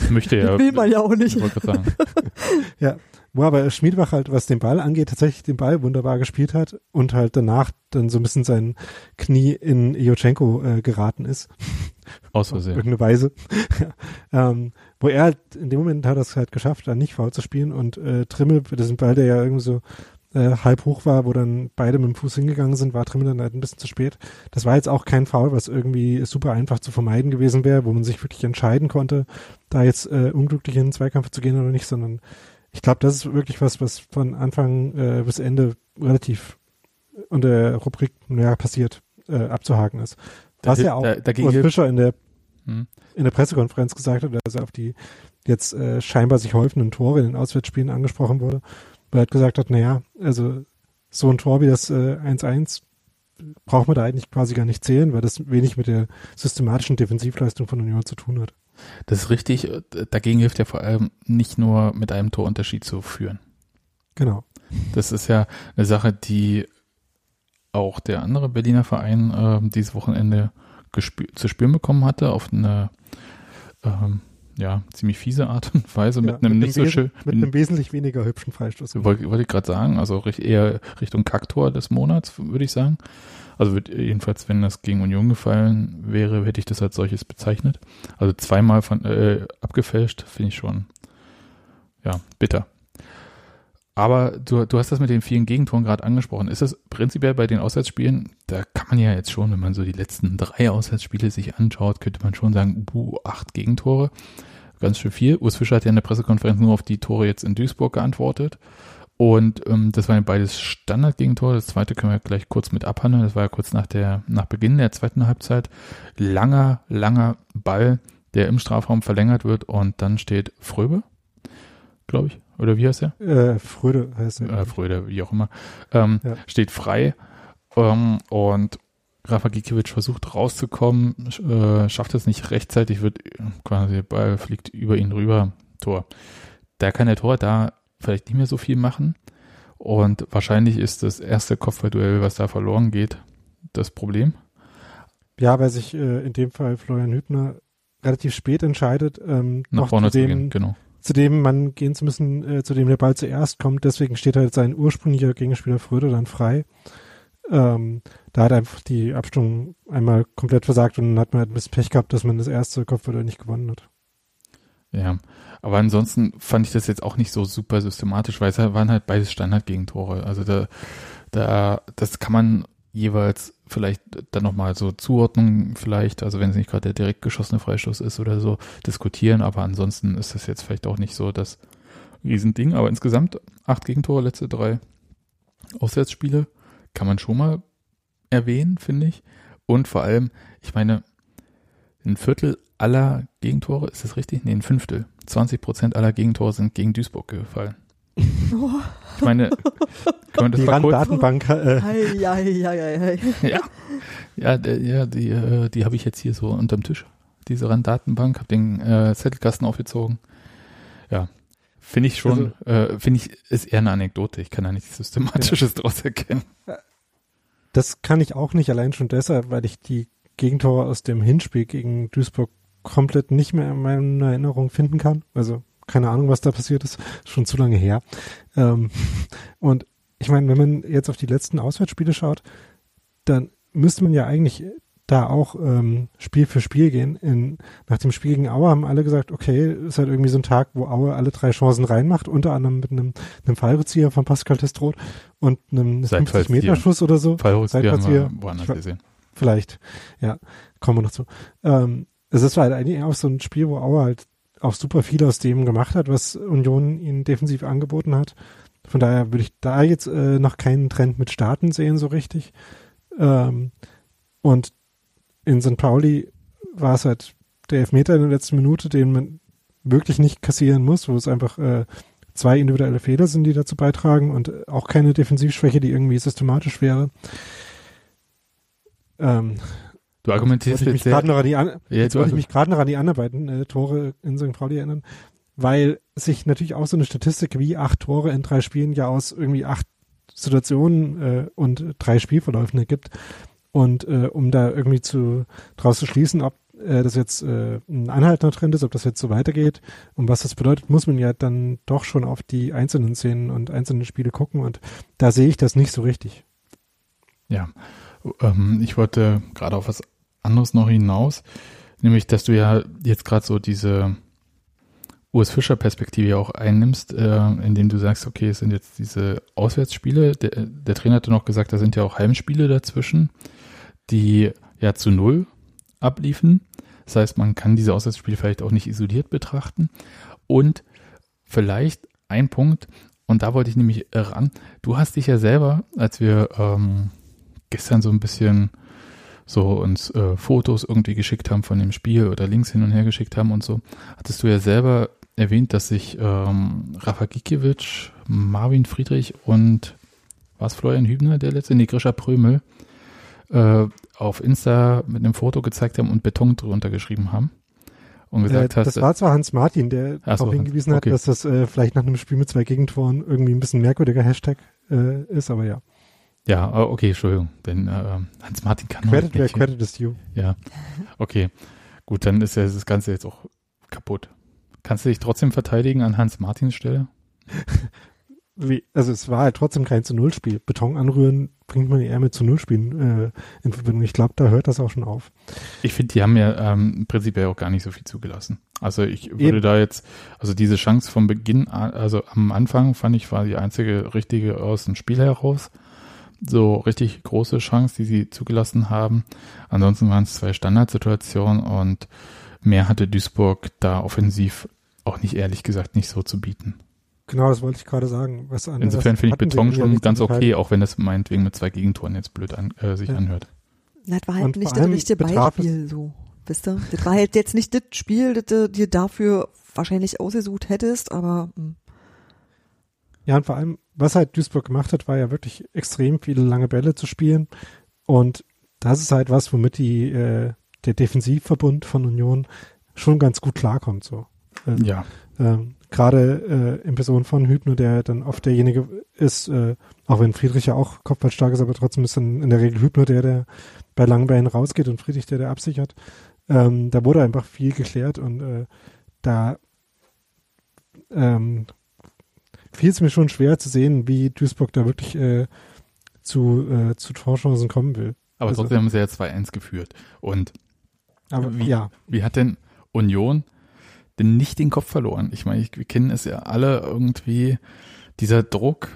Speaker 1: Das möchte ja.
Speaker 2: Will man ja auch nicht.
Speaker 1: Sagen.
Speaker 3: Wo aber Schmiedbach halt, was den Ball angeht, tatsächlich den Ball wunderbar gespielt hat und halt danach dann so ein bisschen sein Knie in Iochenko äh, geraten ist.
Speaker 1: Aus Versehen.
Speaker 3: irgendeine Weise. ja. ähm, wo er halt, in dem Moment hat er es halt geschafft, dann nicht faul zu spielen und äh, Trimmel, das ist ein Ball, der ja irgendwie so äh, halb hoch war, wo dann beide mit dem Fuß hingegangen sind, war Trimmel dann halt ein bisschen zu spät. Das war jetzt auch kein Foul, was irgendwie super einfach zu vermeiden gewesen wäre, wo man sich wirklich entscheiden konnte, da jetzt äh, unglücklich in den Zweikampf zu gehen oder nicht, sondern ich glaube, das ist wirklich was, was von Anfang äh, bis Ende relativ unter der Rubrik naja, passiert, äh, abzuhaken ist.
Speaker 1: Da
Speaker 3: Was
Speaker 1: hil-
Speaker 3: ja auch
Speaker 1: da- dagegen
Speaker 3: Fischer in der
Speaker 1: Hm.
Speaker 3: in der Pressekonferenz gesagt hat, dass er auf die jetzt äh, scheinbar sich häufenden Tore in den Auswärtsspielen angesprochen wurde, wo er gesagt hat, naja, also so ein Tor wie das äh, 1-1 braucht man da eigentlich quasi gar nicht zählen, weil das wenig mit der systematischen Defensivleistung von Union zu tun hat.
Speaker 1: Das ist richtig. äh, Dagegen hilft ja vor allem nicht nur mit einem Torunterschied zu führen.
Speaker 3: Genau.
Speaker 1: Das ist ja eine Sache, die auch der andere Berliner Verein äh, dieses Wochenende zu spüren bekommen hatte, auf eine ähm, ja, ziemlich fiese Art und Weise,
Speaker 3: Ja,
Speaker 1: mit einem nicht so schön.
Speaker 3: Mit einem wesentlich weniger hübschen Freistoß.
Speaker 1: Wollte, wollte ich gerade sagen, also eher Richtung Kacktor des Monats, würde ich sagen. Also jedenfalls, wenn das gegen Union gefallen wäre, hätte ich das als solches bezeichnet. Also zweimal von äh, abgefälscht, finde ich schon, ja, bitter. Aber du, du hast das mit den vielen Gegentoren gerade angesprochen. Ist das prinzipiell bei den Auswärtsspielen, da kann man ja jetzt schon, wenn man so die letzten drei Auswärtsspiele sich anschaut, könnte man schon sagen, uh, acht Gegentore. Ganz schön viel. Urs Fischer hat ja in der Pressekonferenz nur auf die Tore jetzt in Duisburg geantwortet. Und ähm, das waren ja beides Standardgegentore. Das zweite können wir gleich kurz mit abhandeln. Das war ja kurz nach der, nach Beginn der zweiten Halbzeit. Langer, langer Ball, der im Strafraum verlängert wird und dann steht Fröbe, glaube ich. Oder wie heißt er?
Speaker 3: Äh, Fröde heißt er.
Speaker 1: Äh, Fröde, wie auch immer. Ähm,
Speaker 3: Ja.
Speaker 1: Steht frei. Ähm, und Rafa Gikiewicz versucht rauszukommen, äh, schafft es nicht rechtzeitig, wird äh, quasi, der Ball fliegt über ihn rüber, Tor. Da kann der Tor da vielleicht nicht mehr so viel machen. Und wahrscheinlich ist das erste Kopfballduell, was da verloren geht, das Problem.
Speaker 3: Ja, weil sich äh, in dem Fall Florian Hübner relativ spät entscheidet, ähm,
Speaker 1: Nach vorne
Speaker 3: zu
Speaker 1: gehen, genau.
Speaker 3: zu dem man gehen zu müssen, äh, zu dem der Ball zuerst kommt. Deswegen steht halt sein ursprünglicher Gegenspieler Fröde dann frei. Ähm, da hat einfach die Abstimmung einmal komplett versagt und dann hat man halt ein bisschen Pech gehabt, dass man das erste Kopfball nicht gewonnen hat.
Speaker 1: Ja, aber ansonsten fand ich das jetzt auch nicht so super systematisch, weil es halt- waren halt beides Standardgegentore. Also da, da, das kann man jeweils vielleicht dann nochmal so Zuordnung vielleicht, also wenn es nicht gerade der direkt geschossene Freistoß ist oder so, diskutieren, aber ansonsten ist das jetzt vielleicht auch nicht so das Riesending, aber insgesamt acht Gegentore, letzte drei Auswärtsspiele kann man schon mal erwähnen, finde ich. Und vor allem, ich meine, ein Viertel aller Gegentore, ist das richtig? Nee, ein Fünftel. 20 Prozent aller Gegentore sind gegen Duisburg gefallen.
Speaker 2: Oh,
Speaker 1: Ich meine, können wir das
Speaker 3: Die
Speaker 1: mal kurz,
Speaker 3: Randdatenbank, äh,
Speaker 2: hei, hei, hei, hei.
Speaker 1: ja, ja, der, ja, die, äh, die habe ich jetzt hier so unterm Tisch. Diese Randdatenbank, habe den äh, Zettelkasten aufgezogen. Ja, finde ich schon, äh, finde ich, ist eher eine Anekdote. Ich kann da nichts Systematisches draus erkennen.
Speaker 3: das kann ich auch nicht, allein schon deshalb, weil ich die Gegentore aus dem Hinspiel gegen Duisburg komplett nicht mehr in meiner Erinnerung finden kann. Also keine Ahnung, was da passiert ist, schon zu lange her. Ähm, und ich meine, wenn man jetzt auf die letzten Auswärtsspiele schaut, dann müsste man ja eigentlich da auch ähm, Spiel für Spiel gehen. In, nach dem Spiel gegen Aue haben alle gesagt, okay, ist halt irgendwie so ein Tag, wo Aue alle drei Chancen reinmacht, unter anderem mit einem, einem Fallrückzieher von Pascal Testroth und einem
Speaker 1: Seitfallzieher.
Speaker 3: 50-Meter-Schuss oder so.
Speaker 1: Fallrückzieher haben wir woanders gesehen.
Speaker 3: Vielleicht, ja, kommen wir noch zu. Ähm, es ist halt eigentlich auch so ein Spiel, wo Auer halt auch super viel aus dem gemacht hat, was Union ihnen defensiv angeboten hat. Von daher würde ich da jetzt äh, noch keinen Trend mit Starten sehen, so richtig. Ähm, und in St. Pauli war es halt der Elfmeter in der letzten Minute, den man wirklich nicht kassieren muss, wo es einfach äh, zwei individuelle Fehler sind, die dazu beitragen und auch keine Defensivschwäche, die irgendwie systematisch wäre. Ähm,
Speaker 1: Du argumentierst jetzt
Speaker 3: mich gerade
Speaker 1: sehr,
Speaker 3: noch an die, an,
Speaker 1: Ja,
Speaker 3: jetzt wollte ich mich gerade noch an die anderen beiden äh, Tore in St. Pauli erinnern, weil sich natürlich auch so eine Statistik wie acht Tore in drei Spielen ja aus irgendwie acht Situationen äh, und drei Spielverläufen ergibt. Und äh, um da irgendwie zu draus zu schließen, ob äh, das jetzt äh, ein anhaltender Trend ist, ob das jetzt so weitergeht und was das bedeutet, muss man ja dann doch schon auf die einzelnen Szenen und einzelnen Spiele gucken. Und da sehe ich das nicht so richtig.
Speaker 1: Ja, ähm, ich wollte gerade auf was anderes noch hinaus, nämlich, dass du ja jetzt gerade so diese Urs Fischer Perspektive auch einnimmst, äh, indem du sagst, okay, es sind jetzt diese Auswärtsspiele. Der, der Trainer hatte noch gesagt, da sind ja auch Heimspiele dazwischen, die ja zu null abliefen. Das heißt, man kann diese Auswärtsspiele vielleicht auch nicht isoliert betrachten. Und vielleicht ein Punkt, und da wollte ich nämlich ran, du hast dich ja selber, als wir ähm, gestern so ein bisschen so uns äh, Fotos irgendwie geschickt haben von dem Spiel oder Links hin und her geschickt haben und so, hattest du ja selber erwähnt, dass sich ähm, Rafa Gikiewicz, Marvin Friedrich und war es Florian Hübner, der letzte, nee, Grisha Prömel, äh, auf Insta mit einem Foto gezeigt haben und Beton drunter geschrieben haben. Und gesagt
Speaker 3: äh,
Speaker 1: hast,
Speaker 3: das war zwar Hans Martin, der
Speaker 1: so,
Speaker 3: darauf hingewiesen
Speaker 1: okay.
Speaker 3: hat, dass das äh, vielleicht nach einem Spiel mit zwei Gegentoren irgendwie ein bisschen merkwürdiger Hashtag äh, ist, aber ja.
Speaker 1: ja, äh, okay, Entschuldigung, denn äh, Hans Martin kann
Speaker 3: Credit
Speaker 1: nicht.
Speaker 3: credit is due.
Speaker 1: Ja, okay. Gut, dann ist ja das Ganze jetzt auch kaputt. Kannst du dich trotzdem verteidigen an Hans Martins Stelle?
Speaker 3: Wie, also es war halt trotzdem kein zu Null Spiel. Beton anrühren bringt man eher mit zu Null Spielen äh, in Verbindung. Ich glaube, da hört das auch schon auf.
Speaker 1: Ich finde, die haben ja ähm, prinzipiell auch gar nicht so viel zugelassen. Also ich würde
Speaker 3: Eben.
Speaker 1: da jetzt, also diese Chance vom Beginn, also am Anfang fand ich, war die einzige richtige aus dem Spiel heraus. So richtig große Chance, die sie zugelassen haben. Ansonsten waren es zwei Standardsituationen und mehr hatte Duisburg da offensiv auch nicht ehrlich gesagt nicht so zu bieten.
Speaker 3: Genau, das wollte ich gerade sagen. Was an,
Speaker 1: Insofern finde ich Beton schon ganz okay, auch wenn das meinetwegen mit zwei Gegentoren jetzt blöd an, äh, sich
Speaker 3: Ja.
Speaker 1: anhört.
Speaker 2: Na, Das war halt
Speaker 3: Und
Speaker 2: nicht das richtige Beispiel, so. Wisst ihr? Das war halt jetzt nicht das Spiel, das du dir dafür wahrscheinlich ausgesucht hättest, aber hm.
Speaker 3: Ja, und vor allem, was halt Duisburg gemacht hat, war ja wirklich extrem viele lange Bälle zu spielen. Und das ist halt was, womit die, äh, der Defensivverbund von Union schon ganz gut klarkommt. So. Also,
Speaker 1: Ja,
Speaker 3: ähm, Gerade äh, in Person von Hübner, der dann oft derjenige ist, äh, auch wenn Friedrich ja auch kopfballstark ist, aber trotzdem ist dann in der Regel Hübner der, der bei langen Bällen rausgeht und Friedrich der, der absichert. Ähm, da wurde einfach viel geklärt und äh, da ähm, fiel es mir schon schwer zu sehen, wie Duisburg da wirklich äh, zu, äh, zu Torchancen kommen will.
Speaker 1: aber
Speaker 3: Also-
Speaker 1: trotzdem haben sie ja 2-1 geführt. Und
Speaker 3: Aber
Speaker 1: Wie?
Speaker 3: ja,
Speaker 1: Wie hat denn Union nicht den Kopf verloren. Ich meine, wir kennen es ja alle irgendwie, dieser Druck,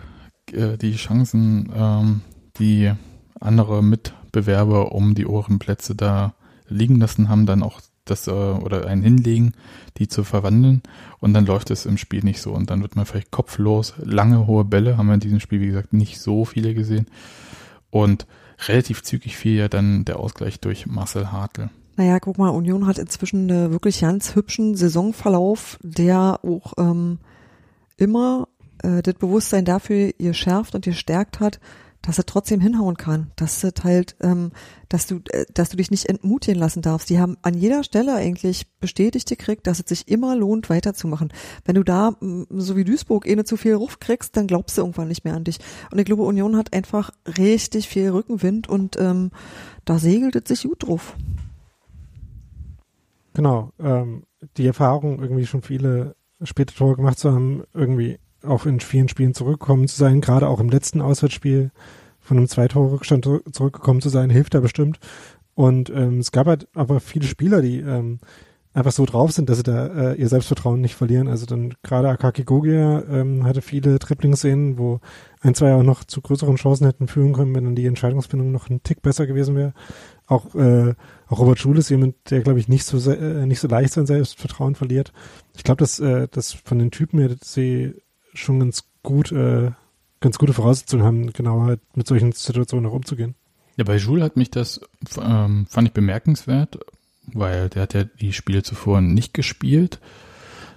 Speaker 1: äh, die Chancen, ähm, die andere Mitbewerber um die oberen Plätze da liegen lassen haben, dann auch das äh, oder einen hinlegen, die zu verwandeln und dann läuft es im Spiel nicht so und dann wird man vielleicht kopflos. Lange hohe Bälle haben wir in diesem Spiel, wie gesagt, nicht so viele gesehen und relativ zügig fiel ja dann der Ausgleich durch Marcel Hartl.
Speaker 2: Naja, guck mal, Union hat inzwischen einen wirklich ganz hübschen Saisonverlauf, der auch ähm, immer äh, das Bewusstsein dafür ihr schärft und ihr stärkt hat, dass er trotzdem hinhauen kann, dass es halt, ähm, dass du, äh, dass du dich nicht entmutigen lassen darfst. Die haben an jeder Stelle eigentlich bestätigt gekriegt, dass es sich immer lohnt, weiterzumachen. Wenn du da, so wie Duisburg, eh nicht zu viel Ruf kriegst, dann glaubst du irgendwann nicht mehr an dich. Und ich glaube, Union hat einfach richtig viel Rückenwind und ähm, da segelt es sich gut drauf.
Speaker 3: Genau, ähm, die Erfahrung, irgendwie schon viele späte Tore gemacht zu haben, irgendwie auch in vielen Spielen zurückgekommen zu sein, gerade auch im letzten Auswärtsspiel von einem Zwei-Tore-Rückstand zurückgekommen zu sein, hilft da bestimmt. Und ähm, es gab halt aber viele Spieler, die ähm, einfach so drauf sind, dass sie da äh, ihr Selbstvertrauen nicht verlieren. Also dann gerade Akaki Gogia ähm, hatte viele Triplingsszenen, wo ein, zwei auch noch zu größeren Chancen hätten führen können, wenn dann die Entscheidungsfindung noch ein Tick besser gewesen wäre. Auch, äh, auch Robert Schul ist jemand, der, glaube ich, nicht so äh, nicht so leicht sein Selbstvertrauen verliert. Ich glaube, dass, äh, dass von den Typen her sie schon ganz gut, äh, ganz gute Voraussetzungen haben, genau halt mit solchen Situationen auch umzugehen.
Speaker 1: Ja, bei Jules hat mich das, ähm, fand ich bemerkenswert, weil der hat ja die Spiele zuvor nicht gespielt.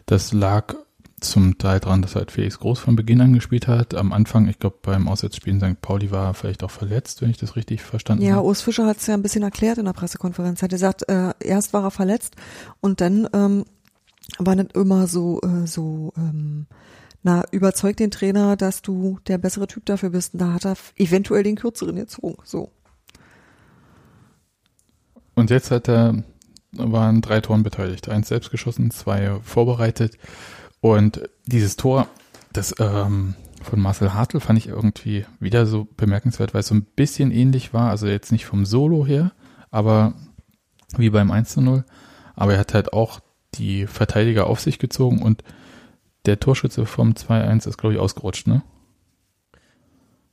Speaker 1: Das lag zum Teil daran, dass halt Felix Groß von Beginn an gespielt hat. Am Anfang, ich glaube, beim Auswärtsspiel in St. Pauli war er vielleicht auch verletzt, wenn ich das richtig verstanden
Speaker 2: ja,
Speaker 1: habe.
Speaker 2: Ja, Urs Fischer hat es ja ein bisschen erklärt in der Pressekonferenz. Er hat gesagt, äh, erst war er verletzt und dann ähm, war nicht immer so, äh, so ähm, na, überzeug den Trainer, dass du der bessere Typ dafür bist. Und da hat er eventuell den kürzeren gezogen. So.
Speaker 1: Und jetzt hat er, waren drei Toren beteiligt. Eins selbst geschossen, zwei vorbereitet. Und dieses Tor, das ähm, von Marcel Hartl fand ich irgendwie wieder so bemerkenswert, weil es so ein bisschen ähnlich war. Also jetzt nicht vom Solo her, aber wie beim 1 zu 0. Aber er hat halt auch die Verteidiger auf sich gezogen und der Torschütze vom 2-1 ist, glaube ich, ausgerutscht, ne?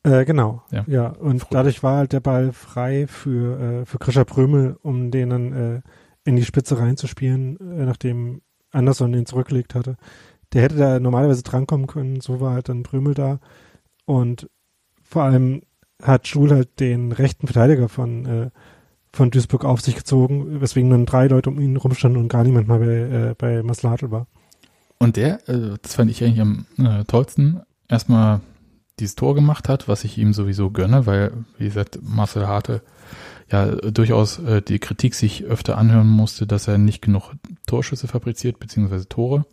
Speaker 3: Äh, genau. Ja. ja. Und Früh. dadurch war halt der Ball frei für, äh, für Krischer Prömel, um den dann äh, in die Spitze reinzuspielen, äh, nachdem Anderson den zurückgelegt hatte. Der hätte da normalerweise drankommen können, so war halt dann Prömel da. Und vor allem hat Schul halt den rechten Verteidiger von, äh, von Duisburg auf sich gezogen, weswegen dann drei Leute um ihn rumstanden und gar niemand mal bei, äh, bei Maslatl war.
Speaker 1: Und der, äh, das fand ich eigentlich am äh, tollsten, erstmal dieses Tor gemacht hat, was ich ihm sowieso gönne, weil, wie gesagt, Marcel Harte ja durchaus äh, die Kritik sich öfter anhören musste, dass er nicht genug Torschüsse fabriziert, beziehungsweise Tore.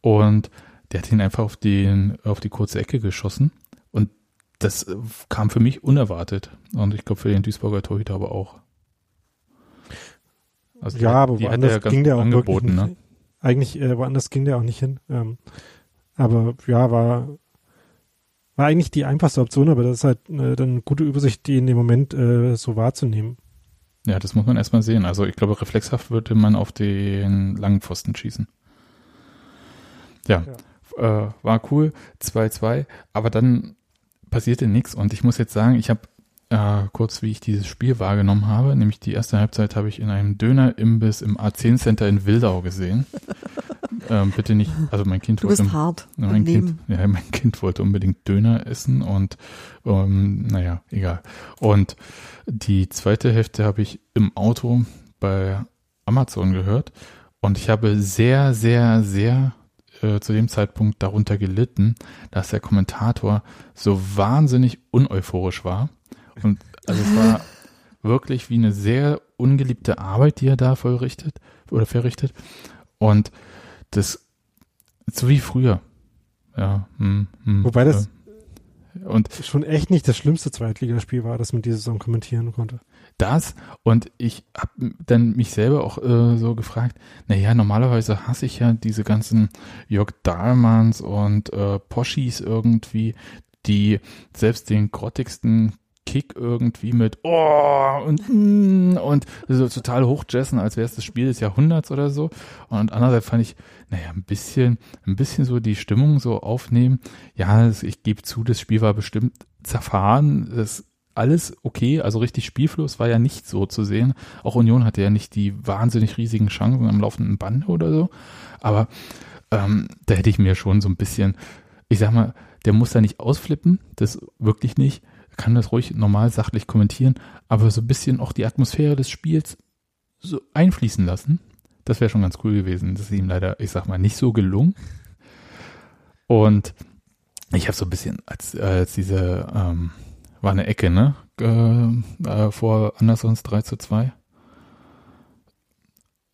Speaker 1: Und der hat ihn einfach auf, den, auf die kurze Ecke geschossen. Und das kam für mich unerwartet. Und ich glaube für den Duisburger Torhüter aber auch.
Speaker 3: Also ja, die, aber er ja ging der auch angeboten, ne? eigentlich äh, woanders ging der auch nicht hin. Ähm, aber ja, war, war eigentlich die einfachste Option, aber das ist halt äh, dann eine gute Übersicht, die in dem Moment äh, so wahrzunehmen.
Speaker 1: Ja, das muss man erstmal sehen. Also ich glaube, reflexhaft würde man auf den langen Pfosten schießen. Ja, ja. Äh, war cool, 2-2, aber dann passierte nichts und ich muss jetzt sagen, ich habe äh, kurz, wie ich dieses Spiel wahrgenommen habe. Nämlich die erste Halbzeit habe ich in einem Döner-Imbiss im A10 Center in Wildau gesehen. ähm, bitte nicht, also mein Kind
Speaker 2: du
Speaker 1: wollte.
Speaker 2: Bist hart
Speaker 1: mein kind, ja, mein Kind wollte unbedingt Döner essen und ähm, naja, egal. Und die zweite Hälfte habe ich im Auto bei Amazon gehört und ich habe sehr, sehr, sehr äh, zu dem Zeitpunkt darunter gelitten, dass der Kommentator so wahnsinnig uneuphorisch war und also es war wirklich wie eine sehr ungeliebte Arbeit, die er da vollrichtet oder verrichtet. Und das so wie früher. Ja. Hm,
Speaker 3: hm, Wobei das äh, und schon echt nicht das schlimmste Zweitligaspiel war, das man diese Saison kommentieren konnte.
Speaker 1: Das und ich habe dann mich selber auch äh, so gefragt, naja, normalerweise hasse ich ja diese ganzen Jörg Dahlmanns und äh, Poschis irgendwie, die selbst den grottigsten Kick irgendwie mit oh und mm, und so total hochjessen, als wäre es das Spiel des Jahrhunderts oder so. Und andererseits fand ich, naja, ein bisschen, ein bisschen so die Stimmung so aufnehmen. Ja, ich gebe zu, das Spiel war bestimmt zerfahren. Das alles okay, also richtig Spielfluss war ja nicht so zu sehen. Auch Union hatte ja nicht die wahnsinnig riesigen Chancen am laufenden Band oder so. Aber ähm, da hätte ich mir schon so ein bisschen, ich sag mal, der muss da nicht ausflippen, das wirklich nicht, kann das ruhig normal sachlich kommentieren, aber so ein bisschen auch die Atmosphäre des Spiels so einfließen lassen. Das wäre schon ganz cool gewesen. Das ist ihm leider, ich sag mal, nicht so gelungen. Und ich habe so ein bisschen, als, als diese, ähm, war eine Ecke, ne? Äh, äh, vor Andersons 3 zu 2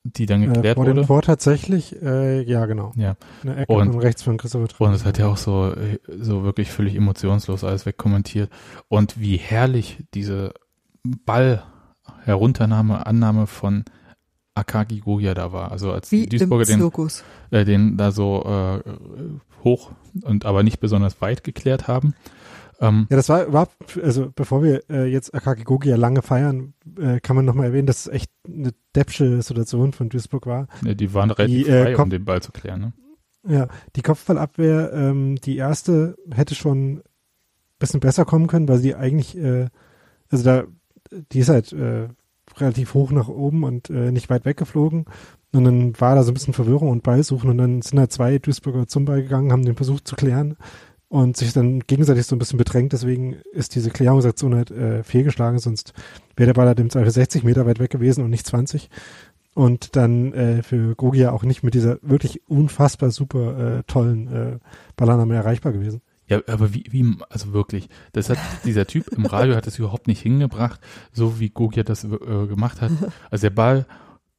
Speaker 1: die dann geklärt
Speaker 3: äh, vor
Speaker 1: wurde.
Speaker 3: Tor tatsächlich, äh, ja genau.
Speaker 1: Ja.
Speaker 3: Eine Ecke
Speaker 1: Und-
Speaker 3: und, rechts von Christopher Trimmel.
Speaker 1: Und es hat ja auch so, äh, so wirklich völlig emotionslos alles wegkommentiert. Und wie herrlich diese Ball Herunternahme, Annahme von Akagi Goya da war. Also als
Speaker 2: Wie
Speaker 1: die Duisburger den, äh, den da so äh, hoch und aber nicht besonders weit geklärt haben. Ähm,
Speaker 3: Ja, das war überhaupt, also bevor wir äh, jetzt Akaki Gogi ja lange feiern, äh, kann man nochmal erwähnen, dass es echt eine deppsche Situation von Duisburg war.
Speaker 1: ja, die waren relativ
Speaker 3: Die, äh,
Speaker 1: frei, um den Ball zu klären. Ne?
Speaker 3: Ja, die Kopfballabwehr, ähm, die erste hätte schon ein bisschen besser kommen können, weil sie eigentlich, äh, also da, die ist halt äh, relativ hoch nach oben und äh, nicht weit weggeflogen. Und dann war da so ein bisschen Verwirrung und Ballsuchen und dann sind halt zwei Duisburger zum Ball gegangen, haben den versucht zu klären und sich dann gegenseitig so ein bisschen bedrängt. Deswegen ist diese Klärungsaktion halt äh, fehlgeschlagen, sonst wäre der Ball halt im Zweifel 60 Meter weit weg gewesen und nicht 20. Und dann äh, für Gogia auch nicht mit dieser wirklich unfassbar super äh, tollen äh, Ballannahme erreichbar gewesen.
Speaker 1: Ja, aber wie, wie, also wirklich, das hat dieser Typ im Radio hat es überhaupt nicht hingebracht, so wie Gogia das äh, gemacht hat. Also der Ball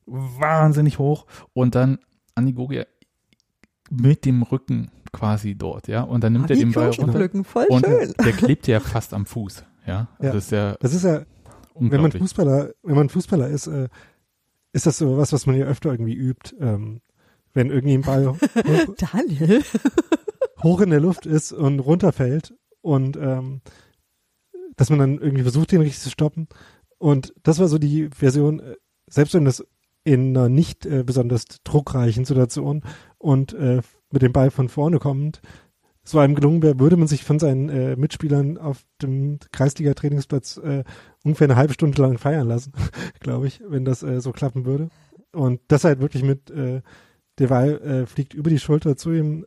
Speaker 1: wahnsinnig hoch und dann Andi Gogia mit dem Rücken quasi dort, ja, und dann nimmt er
Speaker 2: Ah, Wie
Speaker 1: den Ball runter
Speaker 2: voll
Speaker 1: und
Speaker 2: schön.
Speaker 1: der klebt ja fast am Fuß, ja. Also
Speaker 3: Ja.
Speaker 1: Das ist ja
Speaker 3: Das ist ja, wenn man. Fußballer, wenn man Fußballer ist, äh, ist das so was, was man ja öfter irgendwie übt. Ähm, wenn irgendwie ein Ball hoch, hoch in der Luft ist und runterfällt und ähm, dass man dann irgendwie versucht, den richtig zu stoppen. Und das war so die Version, äh, selbst wenn das in einer nicht äh, besonders druckreichen Situation und äh, mit dem Ball von vorne kommend so einem gelungen wäre, würde man sich von seinen äh, Mitspielern auf dem Kreisliga-Trainingsplatz äh, ungefähr eine halbe Stunde lang feiern lassen, glaube ich, wenn das äh, so klappen würde. Und das halt wirklich mit, äh, der Ball äh, fliegt über die Schulter zu ihm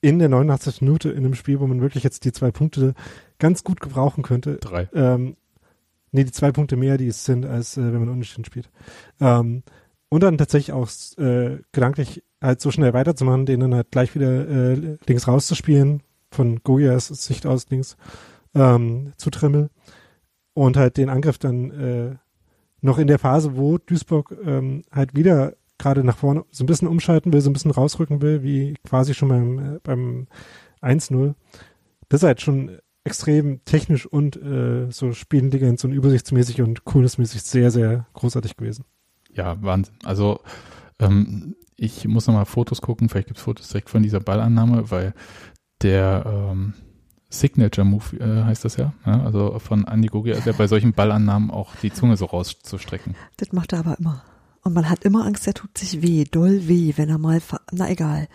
Speaker 3: in der 89. Minute in einem Spiel, wo man wirklich jetzt die zwei Punkte ganz gut gebrauchen könnte.
Speaker 1: Drei.
Speaker 3: Ähm, nee, die zwei Punkte mehr, die es sind, als äh, wenn man unentschieden spielt. Ähm, und dann tatsächlich auch äh, gedanklich halt so schnell weiterzumachen, den dann halt gleich wieder äh, links rauszuspielen, von Goyas Sicht aus links ähm, zu Trimmel und halt den Angriff dann äh, noch in der Phase, wo Duisburg ähm, halt wieder gerade nach vorne so ein bisschen umschalten will, so ein bisschen rausrücken will, wie quasi schon beim, äh, beim 1-0. Das ist halt schon extrem technisch und äh, so Spielintelligenz und übersichtsmäßig und coolnessmäßig sehr, sehr großartig gewesen.
Speaker 1: Ja, Wahnsinn. Also ähm, ich muss nochmal Fotos gucken, vielleicht gibt es Fotos direkt von dieser Ballannahme, weil der ähm, Signature Move äh, heißt das ja, ja, also von Andy Gogia, der bei solchen Ballannahmen auch die Zunge so rauszustrecken.
Speaker 2: Das macht er aber immer. Und man hat immer Angst, der tut sich weh, doll weh, wenn er mal, ver na egal.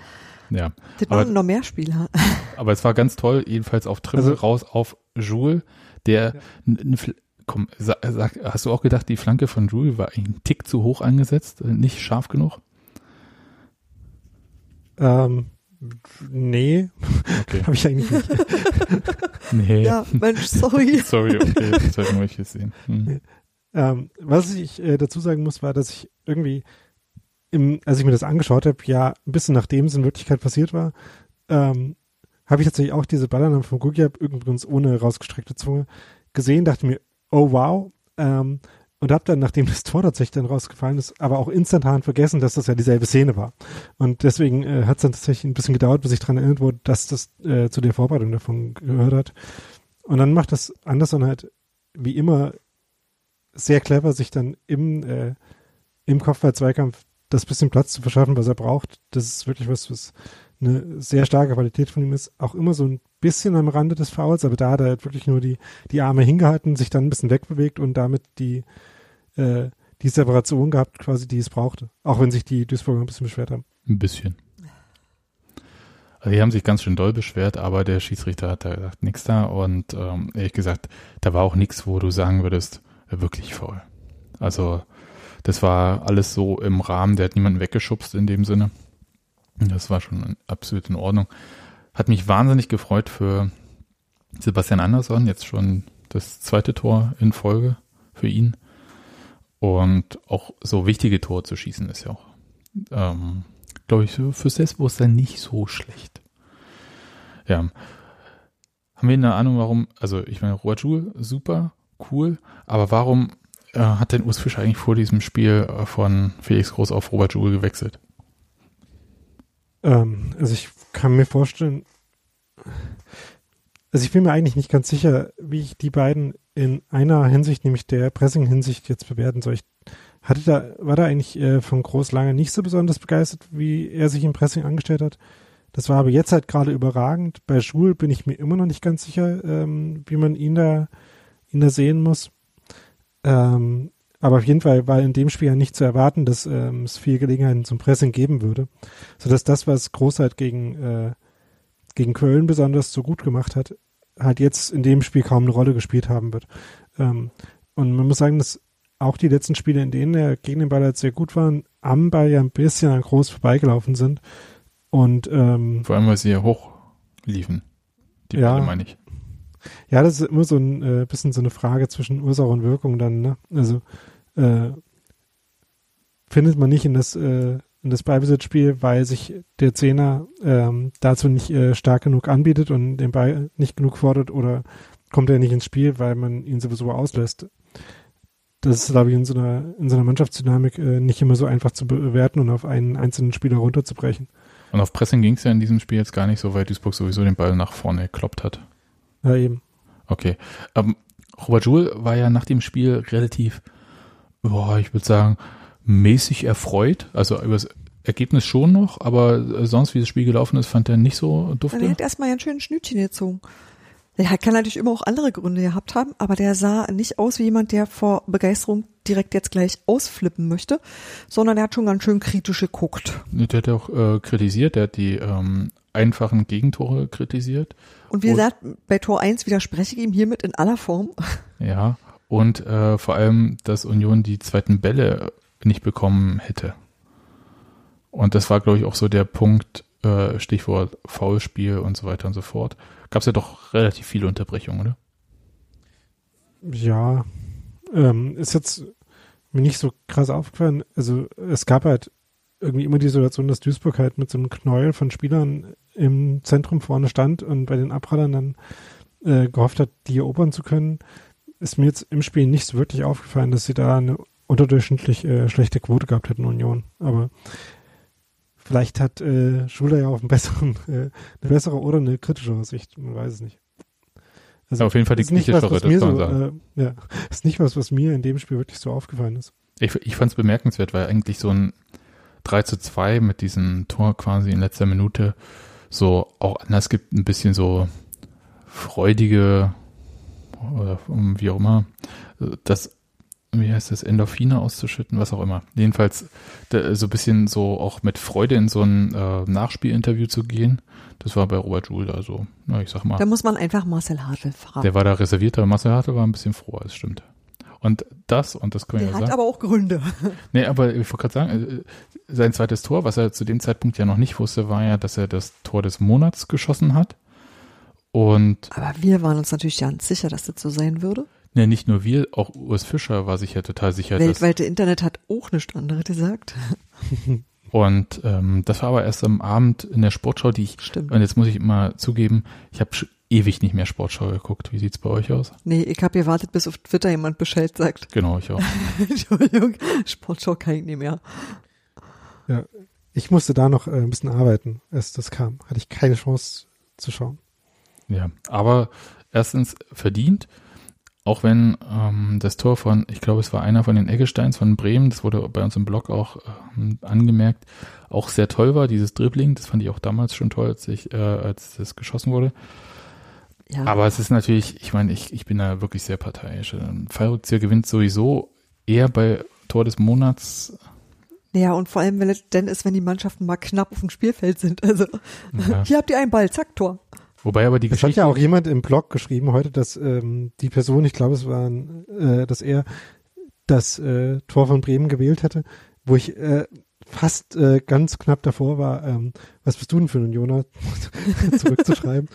Speaker 1: Ja,
Speaker 2: Das
Speaker 1: Aber-
Speaker 2: machen noch mehr Spieler.
Speaker 1: aber es war ganz toll, jedenfalls auf Trimmel
Speaker 3: Also-
Speaker 1: raus auf Jules, der, fl- komm, sa- sag, hast du auch gedacht, die Flanke von Jules war ein Tick zu hoch angesetzt, äh, nicht scharf genug?
Speaker 3: Ähm, nee,
Speaker 1: Okay.
Speaker 3: habe ich eigentlich nicht.
Speaker 1: Nee.
Speaker 2: Ja, Mensch, sorry.
Speaker 1: Sorry, okay, das hätten wir nicht gesehen. Hm.
Speaker 3: Ähm, was ich äh, dazu sagen muss, war, dass ich irgendwie, im, als ich mir das angeschaut habe, ja, ein bisschen nachdem es in Wirklichkeit passiert war, ähm, habe ich tatsächlich auch diese Ballannahme von Gugiab, übrigens ohne rausgestreckte Zunge, gesehen, dachte mir, oh wow, ähm, und habe dann, nachdem das Tor tatsächlich dann rausgefallen ist, aber auch instantan vergessen, dass das ja dieselbe Szene war. Und deswegen äh, hat es dann tatsächlich ein bisschen gedauert, bis ich daran erinnert wurde, dass das äh, zu der Vorbereitung davon gehört hat. Und dann macht das Anderson halt wie immer sehr clever, sich dann im, äh, im Kopfball-Zweikampf das bisschen Platz zu verschaffen, was er braucht. Das ist wirklich was, was eine sehr starke Qualität von ihm ist, auch immer so ein bisschen am Rande des Fouls, aber da hat er halt wirklich nur die, die Arme hingehalten, sich dann ein bisschen wegbewegt und damit die, äh, die Separation gehabt, quasi, die es brauchte. Auch wenn sich die Duisburger ein bisschen beschwert haben.
Speaker 1: Ein bisschen. Also die haben sich ganz schön doll beschwert, aber der Schiedsrichter hat da gesagt, nix da und ähm, ehrlich gesagt, da war auch nichts, wo du sagen würdest, wirklich faul. Also das war alles so im Rahmen, der hat niemanden weggeschubst in dem Sinne. Das war schon absolut in Ordnung. Hat mich wahnsinnig gefreut für Sebastian Andersson, jetzt schon das zweite Tor in Folge für ihn. Und auch so wichtige Tore zu schießen ist ja auch, ähm, glaube ich, für Selbstbewusstsein nicht so schlecht. Ja. Haben wir eine Ahnung, warum, also ich meine, Robert Joule, super, cool, aber warum äh, hat denn Urs Fischer eigentlich vor diesem Spiel äh, von Felix Groß auf Robert Joule gewechselt?
Speaker 3: Ähm, also ich kann mir vorstellen, also ich bin mir eigentlich nicht ganz sicher, wie ich die beiden in einer Hinsicht, nämlich der Pressing-Hinsicht jetzt bewerten soll. Ich hatte da, war da eigentlich äh, von Groß lange nicht so besonders begeistert, wie er sich im Pressing angestellt hat. Das war aber jetzt halt gerade überragend. Bei Schul bin ich mir immer noch nicht ganz sicher, ähm, wie man ihn da, ihn da sehen muss. Ähm, aber auf jeden Fall war in dem Spiel ja nicht zu erwarten, dass ähm, es viel Gelegenheiten zum Pressing geben würde. Sodass das, was Groß halt gegen, äh, gegen Köln besonders so gut gemacht hat, halt jetzt in dem Spiel kaum eine Rolle gespielt haben wird. Ähm, und man muss sagen, dass auch die letzten Spiele, in denen er gegen den Ball halt sehr gut waren, am Ball ja ein bisschen an Groß vorbeigelaufen sind. Und ähm,
Speaker 1: Vor allem, weil sie ja hoch liefen. Die
Speaker 3: Ja.
Speaker 1: Bälle meine ich.
Speaker 3: Ja, das ist immer so ein äh, bisschen so eine Frage zwischen Ursache und Wirkung dann, ne? Also äh, findet man nicht in das äh, in das Ballbesitzspiel, weil sich der Zehner ähm, dazu nicht äh, stark genug anbietet und den Ball nicht genug fordert oder kommt er nicht ins Spiel, weil man ihn sowieso auslässt. Das ist, glaube ich, in so einer, in so einer Mannschaftsdynamik äh, nicht immer so einfach zu bewerten und auf einen einzelnen Spieler runterzubrechen.
Speaker 1: Und auf Pressing ging es ja in diesem Spiel jetzt gar nicht so, weil Duisburg sowieso den Ball nach vorne gekloppt hat.
Speaker 3: Ja, eben.
Speaker 1: Okay. Ähm, Robert Joule war ja nach dem Spiel relativ, boah, ich würde sagen, mäßig erfreut. Also über das Ergebnis schon noch, aber äh, sonst, wie das Spiel gelaufen ist, fand er nicht so
Speaker 2: Der
Speaker 1: dufte.
Speaker 2: hat erstmal ja ein schönes Schnütchen gezogen. Der kann natürlich immer auch andere Gründe gehabt haben, aber der sah nicht aus wie jemand, der vor Begeisterung direkt jetzt gleich ausflippen möchte, sondern er hat schon ganz schön kritisch geguckt.
Speaker 1: Der hat auch äh, kritisiert, der hat die ähm, einfachen Gegentore kritisiert.
Speaker 2: Und wie gesagt, bei Tor 1 widerspreche ich ihm hiermit in aller Form.
Speaker 1: Ja. Und äh, vor allem, dass Union die zweiten Bälle nicht bekommen hätte. Und das war, glaube ich, auch so der Punkt, äh, Stichwort Foulspiel und so weiter und so fort. Gab es ja doch relativ viele Unterbrechungen, oder?
Speaker 3: Ja, ähm, ist jetzt mir nicht so krass aufgefallen. Also es gab halt irgendwie immer die Situation, dass Duisburg halt mit so einem Knäuel von Spielern im Zentrum vorne stand und bei den Abprallern dann äh, gehofft hat, die erobern zu können. Ist mir jetzt im Spiel nicht so wirklich aufgefallen, dass sie da eine unterdurchschnittlich äh, schlechte Quote gehabt hätten, Union. Aber vielleicht hat äh, Schuler ja auf einen besseren, äh, eine bessere oder eine kritischere Sicht. Man weiß es nicht. Also
Speaker 1: Ja, auf jeden Fall die
Speaker 3: was,
Speaker 1: kritischere,
Speaker 3: was
Speaker 1: das kann
Speaker 3: so,
Speaker 1: man
Speaker 3: äh, ja, ist nicht was, was mir in dem Spiel wirklich so aufgefallen ist.
Speaker 1: Ich, ich fand es bemerkenswert, weil eigentlich so ein 3 zu 2 mit diesem Tor quasi in letzter Minute so auch anders gibt, ein bisschen so freudige oder wie auch immer, das, wie heißt das, Endorphine auszuschütten, was auch immer. Jedenfalls da, so ein bisschen so auch mit Freude in so ein äh, Nachspielinterview zu gehen. Das war bei Robert Joule da so, na, ich sag mal.
Speaker 2: Da muss man einfach Marcel Hartl fragen.
Speaker 1: Der war da reservierter. Marcel Harte war ein bisschen froher, das stimmt. Und das, und das können wir
Speaker 2: Der
Speaker 1: ja
Speaker 2: hat
Speaker 1: sagen.
Speaker 2: aber auch Gründe.
Speaker 1: Nee, aber ich wollte gerade sagen, äh, sein zweites Tor, was er zu dem Zeitpunkt ja noch nicht wusste, war ja, dass er das Tor des Monats geschossen hat. Und
Speaker 2: Aber wir waren uns natürlich ganz sicher, dass das so sein würde.
Speaker 1: ne, nicht nur wir, auch Urs Fischer war sich ja total sicher,
Speaker 2: Weltweite Internet hat auch nichts anderes gesagt.
Speaker 1: und ähm, das war aber erst am Abend in der Sportschau, die ich,
Speaker 2: Stimmt.
Speaker 1: und jetzt muss ich mal zugeben, ich habe ewig nicht mehr Sportschau geguckt. Wie sieht's bei euch aus?
Speaker 2: Nee, ich habe gewartet, bis auf Twitter jemand Bescheid sagt.
Speaker 1: Genau, ich auch.
Speaker 2: Entschuldigung, Sportschau kann ich nicht mehr.
Speaker 3: Ich musste da noch äh, ein bisschen arbeiten, als das kam. Hatte ich keine Chance zu schauen.
Speaker 1: Ja, aber erstens verdient, auch wenn ähm, das Tor von, ich glaube, es war einer von den Eggesteins von Bremen, das wurde bei uns im Blog auch ähm, angemerkt, auch sehr toll war, dieses Dribbling, das fand ich auch damals schon toll, als ich, äh, als das geschossen wurde.
Speaker 2: Ja.
Speaker 1: Aber es ist natürlich, ich meine, ich, ich bin da wirklich sehr parteiisch. Ein Fallrückzieher gewinnt sowieso eher bei Tor des Monats.
Speaker 2: Ja, und vor allem, wenn es denn ist, wenn die Mannschaften mal knapp auf dem Spielfeld sind. Also,
Speaker 1: Ja.
Speaker 2: hier habt ihr einen Ball, zack, Tor.
Speaker 1: Wobei aber die
Speaker 3: Es hat
Speaker 1: Geschichte,
Speaker 3: ja auch jemand im Blog geschrieben heute, dass ähm, die Person, ich glaube, es war, ein, äh, dass er das äh, Tor von Bremen gewählt hatte, wo ich äh, fast äh, ganz knapp davor war, ähm, was bist du denn für ein Unioner, zurückzuschreiben,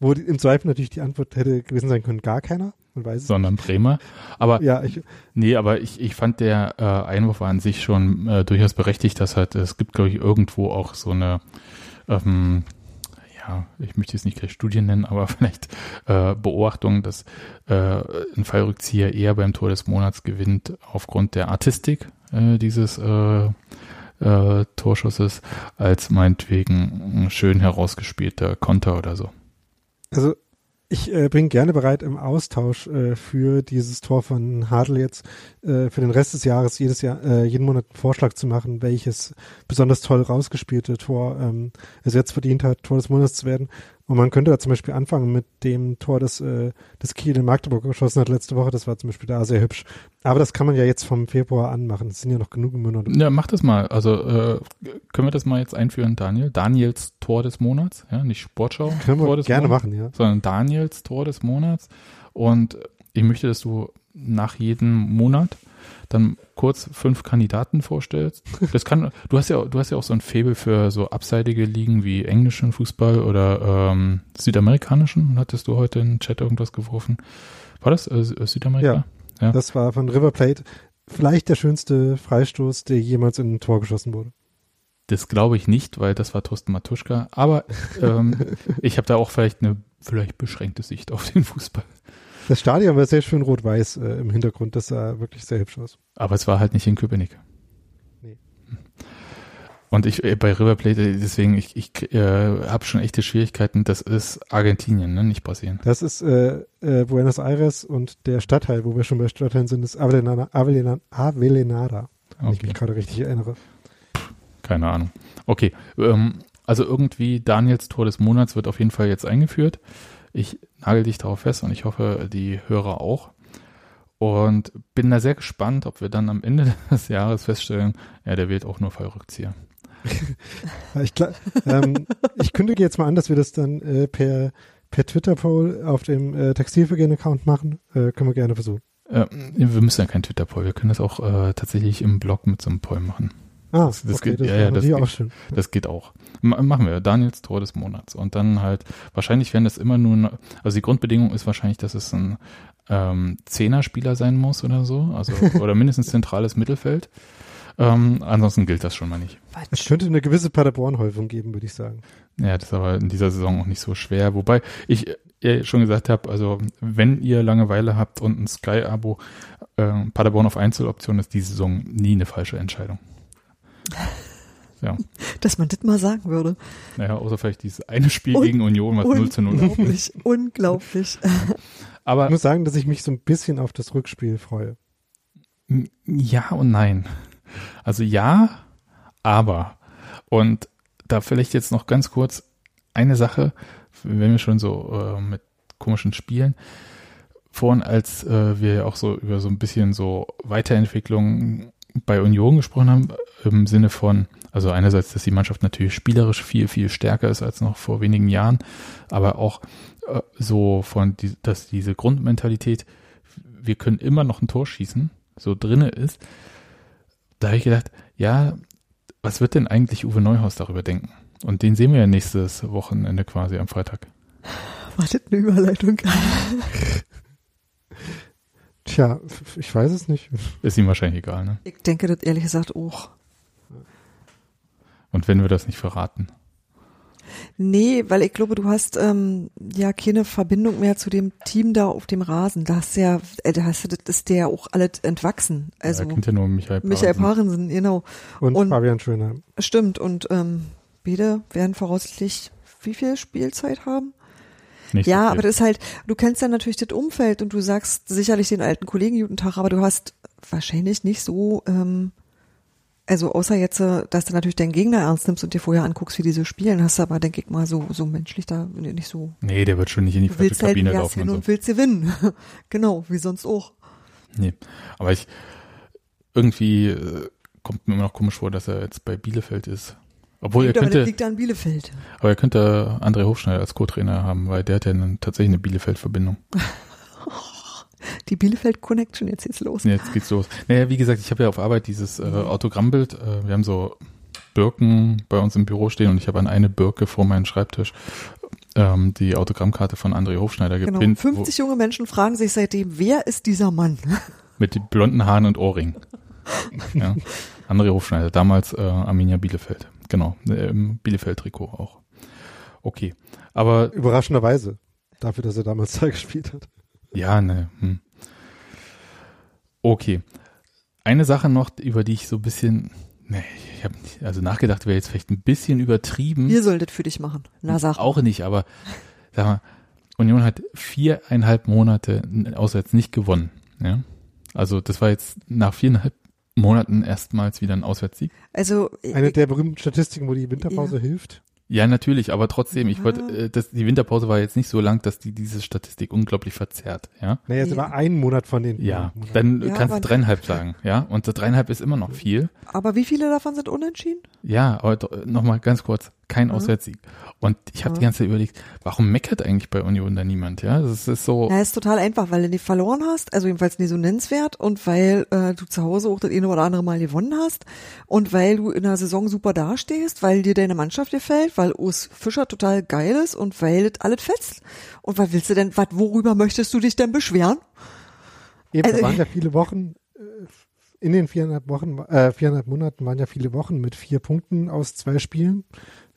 Speaker 3: wo die, im Zweifel natürlich die Antwort hätte gewesen sein können, gar keiner, man weiß es.
Speaker 1: sondern Bremer. Aber
Speaker 3: Ja, ich,
Speaker 1: Nee, aber ich, ich fand der äh, Einwurf an sich schon äh, durchaus berechtigt, dass halt, es gibt, glaube ich, irgendwo auch so eine, ähm, ja, ich möchte es nicht gleich Studien nennen, aber vielleicht äh, Beobachtung, dass äh, ein Fallrückzieher eher beim Tor des Monats gewinnt aufgrund der Artistik äh, dieses äh, äh, Torschusses, als meinetwegen ein schön herausgespielter Konter oder so.
Speaker 3: Also ich äh, bin gerne bereit, im Austausch äh, für dieses Tor von Hadl jetzt äh, für den Rest des Jahres jedes Jahr, äh, jeden Monat einen Vorschlag zu machen, welches besonders toll rausgespielte Tor ähm, es jetzt verdient hat, Tor des Monats zu werden. Und man könnte da zum Beispiel anfangen mit dem Tor, das, äh, das Kiel in Magdeburg geschossen hat letzte Woche. Das war zum Beispiel da sehr hübsch. Aber das kann man ja jetzt vom Februar an machen. Es sind ja noch genug Monate.
Speaker 1: Ja, mach das mal. Also äh, können wir das mal jetzt einführen, Daniel? Daniels Tor des Monats, ja, nicht Sportschau
Speaker 3: Können wir
Speaker 1: Tor des
Speaker 3: gerne
Speaker 1: Monats,
Speaker 3: machen, ja.
Speaker 1: sondern Daniels Tor des Monats. Und ich möchte, dass du nach jedem Monat dann kurz fünf Kandidaten vorstellst. Das kann, du hast ja, du hast ja auch so ein Faible für so abseitige Ligen wie englischen Fußball oder ähm, südamerikanischen. Hattest du heute in den Chat irgendwas geworfen? War das äh, Südamerika? Ja.
Speaker 3: Das war von River Plate vielleicht der schönste Freistoß, der jemals in ein Tor geschossen wurde.
Speaker 1: Das glaube ich nicht, weil das war Thorsten Matuschka. Aber ähm, ich habe da auch vielleicht eine vielleicht beschränkte Sicht auf den Fußball.
Speaker 3: Das Stadion war sehr schön rot-weiß äh, im Hintergrund. Das sah wirklich sehr hübsch aus.
Speaker 1: Aber es war halt nicht in Köpenick.
Speaker 3: Nee.
Speaker 1: Und ich äh, bei River Plate, deswegen, ich, ich äh, habe schon echte Schwierigkeiten. Das ist Argentinien, ne? nicht Brasilien.
Speaker 3: Das ist äh, äh, Buenos Aires und der Stadtteil, wo wir schon bei Stadtteilen sind, ist Avellaneda, Avellaneda, Avellaneda wenn ich
Speaker 1: Okay.
Speaker 3: mich gerade richtig erinnere.
Speaker 1: Keine Ahnung. Okay, ähm, also irgendwie Daniels Tor des Monats wird auf jeden Fall jetzt eingeführt. Ich nagel dich darauf fest und ich hoffe, die Hörer auch. Und bin da sehr gespannt, ob wir dann am Ende des Jahres feststellen, ja, der wählt auch nur Fallrückzieher.
Speaker 3: Ich, ähm, ich kündige jetzt mal an, dass wir das dann äh, per, per Twitter-Poll auf dem äh, Textilvergehen-Account machen. Äh, können wir gerne versuchen.
Speaker 1: Wir müssen ja kein Twitter-Poll, wir können das auch äh, tatsächlich im Blog mit so einem Poll machen.
Speaker 3: Ah,
Speaker 1: Das- das
Speaker 3: okay,
Speaker 1: geht-
Speaker 3: das
Speaker 1: ja, ja, das geht.
Speaker 3: auch schön.
Speaker 1: Das geht auch. M machen wir. Daniels Tor des Monats. Und dann halt, wahrscheinlich werden das immer nur, also die Grundbedingung ist wahrscheinlich, dass es ein ähm, Zehner-Spieler sein muss oder so. Also, oder mindestens zentrales Mittelfeld. Ähm, ansonsten gilt das schon mal nicht.
Speaker 3: Es könnte eine gewisse Paderborn-Häufung geben, würde ich sagen.
Speaker 1: Ja, das ist aber in dieser Saison auch nicht so schwer. Wobei ich äh, schon gesagt habe, also wenn ihr Langeweile habt und ein Sky-Abo, äh, Paderborn auf Einzeloption ist diese Saison nie eine falsche Entscheidung. Ja,
Speaker 2: Dass man das mal sagen würde.
Speaker 1: naja, außer vielleicht dieses eine Spiel
Speaker 2: Un-
Speaker 1: gegen Union, was 0 zu 0 ist.
Speaker 2: Unglaublich, unglaublich.
Speaker 1: Aber
Speaker 3: Ich muss sagen, dass ich mich so ein bisschen auf das Rückspiel freue.
Speaker 1: Ja und nein. Also ja, aber. Und da vielleicht jetzt noch ganz kurz eine Sache, wenn wir schon so äh, mit komischen Spielen. Vorhin, als äh, wir ja auch so über so ein bisschen so Weiterentwicklung bei Union gesprochen haben, im Sinne von, also einerseits, dass die Mannschaft natürlich spielerisch viel, viel stärker ist als noch vor wenigen Jahren, aber auch äh, so von, die, dass diese Grundmentalität, wir können immer noch ein Tor schießen, so drinne ist. Da habe ich gedacht, ja, was wird denn eigentlich Uwe Neuhaus darüber denken? Und den sehen wir ja nächstes Wochenende quasi am Freitag.
Speaker 2: War das eine Überleitung?
Speaker 3: Tja, ich weiß es nicht.
Speaker 1: Ist ihm wahrscheinlich egal, ne?
Speaker 2: Ich denke das ehrlich gesagt auch.
Speaker 1: Und wenn wir das nicht verraten.
Speaker 2: Nee, weil ich glaube, du hast ähm, ja keine Verbindung mehr zu dem Team da auf dem Rasen. Da hast du ja, äh, da hast du, das ist der auch alles entwachsen. Also
Speaker 1: er kennt ja nur Michael
Speaker 2: Michael
Speaker 1: Parensen.
Speaker 2: Parensen, genau.
Speaker 3: Und,
Speaker 2: Und-
Speaker 3: Fabian Schönheim.
Speaker 2: Stimmt. Und ähm, beide werden voraussichtlich wie viel Spielzeit haben?
Speaker 1: Nicht
Speaker 2: Ja,
Speaker 1: so
Speaker 2: aber das ist halt, du kennst ja natürlich das Umfeld und du sagst sicherlich den alten Kollegen guten Tag, aber du hast wahrscheinlich nicht so, ähm, also außer jetzt, äh, dass du natürlich deinen Gegner ernst nimmst und dir vorher anguckst, wie die so spielen, hast du aber, denke ich mal, so, so menschlich da nicht so.
Speaker 1: Nee, der wird schon nicht in die falsche
Speaker 2: halt
Speaker 1: Kabine
Speaker 2: erst
Speaker 1: laufen und
Speaker 2: und
Speaker 1: so.
Speaker 2: willst gewinnen. genau, wie sonst auch.
Speaker 1: Nee, aber ich, irgendwie äh, kommt mir immer noch komisch vor, dass er jetzt bei Bielefeld ist. Obwohl er
Speaker 2: Gut, aber das
Speaker 1: könnte,
Speaker 2: liegt da in Bielefeld.
Speaker 1: aber er könnte André Hofschneider als Co-Trainer haben, weil der hat ja eine, tatsächlich eine Bielefeld-Verbindung.
Speaker 2: Die Bielefeld Connection, jetzt geht's los.
Speaker 1: Jetzt geht's los. Naja, wie gesagt, ich habe ja auf Arbeit dieses äh, Autogrammbild. Äh, wir haben so Birken bei uns im Büro stehen und ich habe an eine Birke vor meinem Schreibtisch ähm, die Autogrammkarte von André Hofschneider
Speaker 2: Genau.
Speaker 1: gepinnt,
Speaker 2: 50 junge Menschen fragen sich seitdem, wer ist dieser Mann?
Speaker 1: mit den blonden Haaren und Ohrringen. ja. André Hofschneider, damals äh, Arminia Bielefeld. Genau, im Bielefeld-Trikot auch. Okay, aber
Speaker 3: Überraschenderweise. Dafür, dass er damals da gespielt hat.
Speaker 1: Ja, ne. Hm. Okay. Eine Sache noch, über die ich so ein bisschen, ne, ich habe also nachgedacht, wäre jetzt vielleicht ein bisschen übertrieben.
Speaker 2: Wir sollen das für dich machen. Na sag.
Speaker 1: Auch nicht, aber sag mal, Union hat viereinhalb Monate auswärts nicht gewonnen. Ja? Also das war jetzt nach viereinhalb Monaten erstmals wieder ein Auswärtssieg.
Speaker 2: Also
Speaker 3: Eine der berühmten Statistiken, wo die Winterpause hilft.
Speaker 1: Ja, natürlich, aber trotzdem, ich
Speaker 2: Ja.
Speaker 1: wollte, äh, das, die Winterpause war jetzt nicht so lang, dass die diese Statistik unglaublich verzerrt, ja.
Speaker 3: Naja, es
Speaker 2: Ja.
Speaker 3: war ein Monat von den
Speaker 1: Ja,
Speaker 3: Monaten.
Speaker 1: dann
Speaker 2: Ja,
Speaker 1: kannst du dreieinhalb sagen, ja. Und dreieinhalb ist immer noch viel.
Speaker 2: aber wie viele davon sind unentschieden?
Speaker 1: Ja, aber nochmal ganz kurz, kein
Speaker 2: Mhm.
Speaker 1: Auswärtssieg. Und ich habe
Speaker 2: Mhm.
Speaker 1: die ganze Zeit überlegt, warum meckert eigentlich bei Union da niemand, ja? Das ist so,
Speaker 2: Na, ist total einfach, weil du nicht verloren hast, also jedenfalls nicht so nennenswert und weil äh, du zu Hause auch das eine oder andere Mal gewonnen hast und weil du in der Saison super dastehst, weil dir deine Mannschaft gefällt, weil Urs Fischer total geil ist und weil das alles fetzt. Und was willst du denn, was, worüber möchtest du dich denn beschweren?
Speaker 3: Eben,
Speaker 2: Also-
Speaker 3: da waren ja viele Wochen, äh, in den viereinhalb Wochen, äh, viereinhalb Monaten waren ja viele Wochen mit vier Punkten aus zwei Spielen.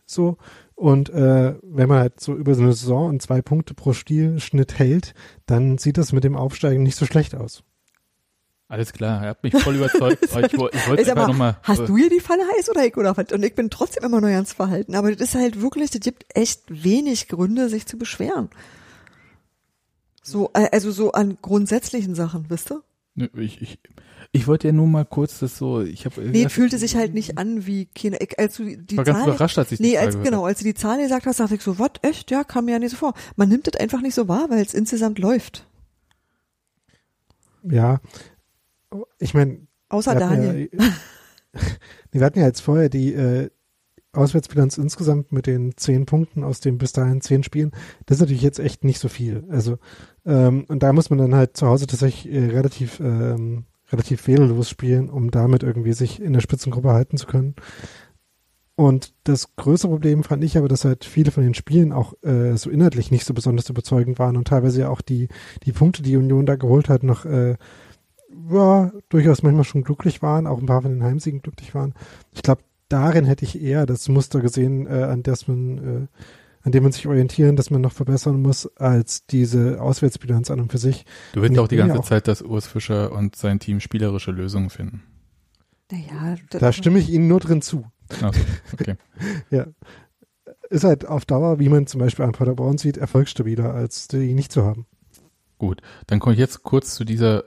Speaker 3: So. Und äh, wenn man halt so über so eine Saison und zwei Punkte pro Spielschnitt hält, dann sieht das mit dem Aufsteigen nicht so schlecht aus.
Speaker 1: alles klar, er hat mich voll überzeugt. Aber ich, ich wollte einfach
Speaker 2: mal,
Speaker 1: nochmal.
Speaker 2: hast du hier die Falle heiß oder ich oder was? Und ich bin trotzdem immer noch ganz verhalten. Aber das ist halt wirklich, das gibt echt wenig Gründe, sich zu beschweren. So, äh, also so an grundsätzlichen Sachen, wisst ihr?
Speaker 1: Ich, ich, ich wollte ja nur mal kurz das so, ich habe.
Speaker 2: Nee, fühlte sich halt nicht an wie ich, als du die
Speaker 1: war ganz
Speaker 2: Zahl,
Speaker 1: überrascht, als ich die
Speaker 2: nee,
Speaker 1: Zahl
Speaker 2: als, genau, als du die Zahl gesagt hast, dachte ich so, was, echt? Ja, kam mir ja nicht so vor. Man nimmt das einfach nicht so wahr, weil es insgesamt läuft.
Speaker 3: Ja. Ich meine,
Speaker 2: Außer Daniel.
Speaker 3: Ja, nee, wir hatten ja jetzt vorher die äh, Auswärtsbilanz insgesamt mit den zehn Punkten aus den bis dahin zehn Spielen. Das ist natürlich jetzt echt nicht so viel. Also ähm, und da muss man dann halt zu Hause tatsächlich äh, relativ ähm, relativ fehlerlos spielen, um damit irgendwie sich in der Spitzengruppe halten zu können. Und das größere Problem fand ich aber, dass halt viele von den Spielen auch äh, so inhaltlich nicht so besonders überzeugend waren und teilweise ja auch die, die Punkte, die Union da geholt hat, noch äh, ja, durchaus manchmal schon glücklich waren, auch ein paar von den Heimsiegen glücklich waren. Ich glaube, darin hätte ich eher das Muster gesehen, äh, an das man, äh, an dem man sich orientieren, dass man noch verbessern muss, als diese Auswärtsbilanz an und für sich.
Speaker 1: Du willst
Speaker 3: Nee,
Speaker 1: auch die ganze
Speaker 3: auch-
Speaker 1: Zeit, dass Urs Fischer und sein Team spielerische Lösungen finden.
Speaker 2: Naja,
Speaker 3: Da stimme ich Ihnen nur drin zu.
Speaker 1: Also, okay.
Speaker 3: Ja. Ist halt auf Dauer, wie man zum Beispiel an Paderborn sieht, erfolgsstabiler, als die nicht zu haben.
Speaker 1: Gut, dann komme ich jetzt kurz zu dieser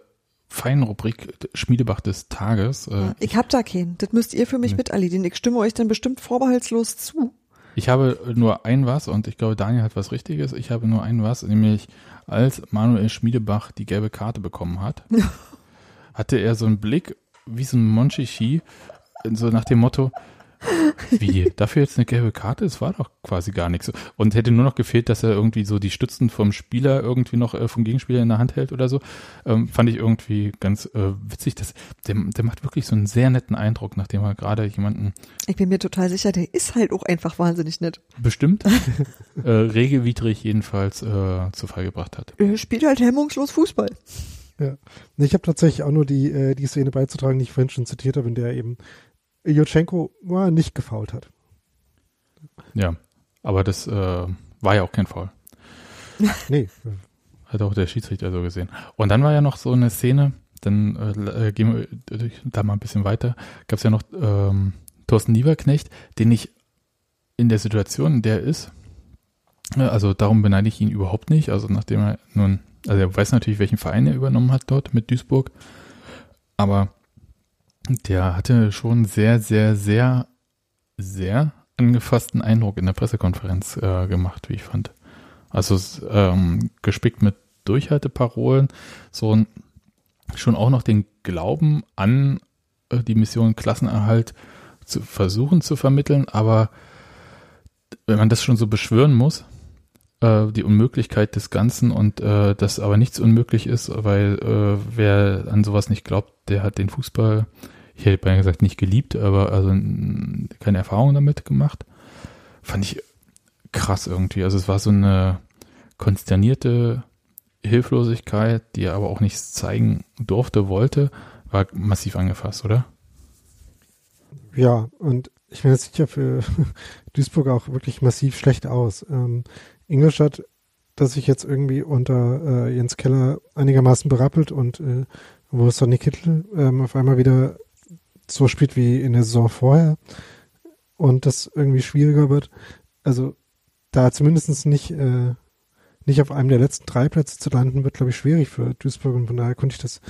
Speaker 1: feinen Rubrik Schmiedebach des Tages. Äh,
Speaker 2: ich hab da keinen. Das müsst ihr für mich
Speaker 1: Nee.
Speaker 2: mit erledigen. Ich stimme euch dann bestimmt vorbehaltslos zu.
Speaker 1: Ich habe nur ein was und ich glaube, Daniel hat was Richtiges. Ich habe nur ein was, nämlich als Manuel Schmiedebach die gelbe Karte bekommen hat, hatte er so einen Blick wie so ein Monchichi, so nach dem Motto, wie, dafür jetzt eine gelbe Karte? Es war doch quasi gar nichts. Und hätte nur noch gefehlt, dass er irgendwie so die Stützen vom Spieler irgendwie noch äh, vom Gegenspieler in der Hand hält oder so. Ähm, fand ich irgendwie ganz äh, witzig. Dass, der, der macht wirklich so einen sehr netten Eindruck, nachdem er gerade jemanden
Speaker 2: Ich bin mir total sicher, der ist halt auch einfach wahnsinnig nett.
Speaker 1: bestimmt äh, regelwidrig jedenfalls äh, zu Fall gebracht hat.
Speaker 2: Er spielt halt hemmungslos Fußball.
Speaker 3: Nee, Ich habe tatsächlich auch nur die, äh, die Szene beizutragen, die ich vorhin schon zitiert habe, in der eben Jutschenko war nicht gefault hat.
Speaker 1: Ja, aber das äh, war ja auch kein Foul.
Speaker 3: Nee,
Speaker 1: Hat auch der Schiedsrichter so gesehen. Und dann war ja noch so eine Szene, dann äh, gehen wir durch- da mal ein bisschen weiter, gab es ja noch ähm, Thorsten Lieberknecht, den ich in der Situation, in der er ist, Also darum beneide ich ihn überhaupt nicht. Also nachdem er nun, also er weiß natürlich, welchen Verein er übernommen hat dort mit Duisburg. Aber der hatte schon sehr, sehr, sehr, sehr angefassten Eindruck in der Pressekonferenz äh, gemacht, wie ich fand. Also ähm, gespickt mit Durchhalteparolen, so ein, schon auch noch den Glauben an äh, die Mission Klassenerhalt zu versuchen zu vermitteln, aber wenn man das schon so beschwören muss, äh, die Unmöglichkeit des Ganzen und äh, dass aber nichts unmöglich ist, weil äh, wer an sowas nicht glaubt, der hat den Fußball, ich hätte beinahe gesagt, nicht geliebt, aber also keine Erfahrung damit gemacht. Fand ich krass irgendwie. Also es war so eine konsternierte Hilflosigkeit, die er aber auch nichts zeigen durfte, wollte, war massiv angefasst, oder?
Speaker 3: Ja, und ich meine, das sieht ja für Duisburg auch wirklich massiv schlecht aus. Ähm, Ingolstadt, das sich jetzt irgendwie unter äh, Jens Keller einigermaßen berappelt und äh, wo Sonny Kittel ähm, auf einmal wieder so spielt wie in der Saison vorher und das irgendwie schwieriger wird. Also da zumindest nicht äh, nicht auf einem der letzten drei Plätze zu landen, wird, glaube ich, schwierig für Duisburg. Und von daher konnte ich das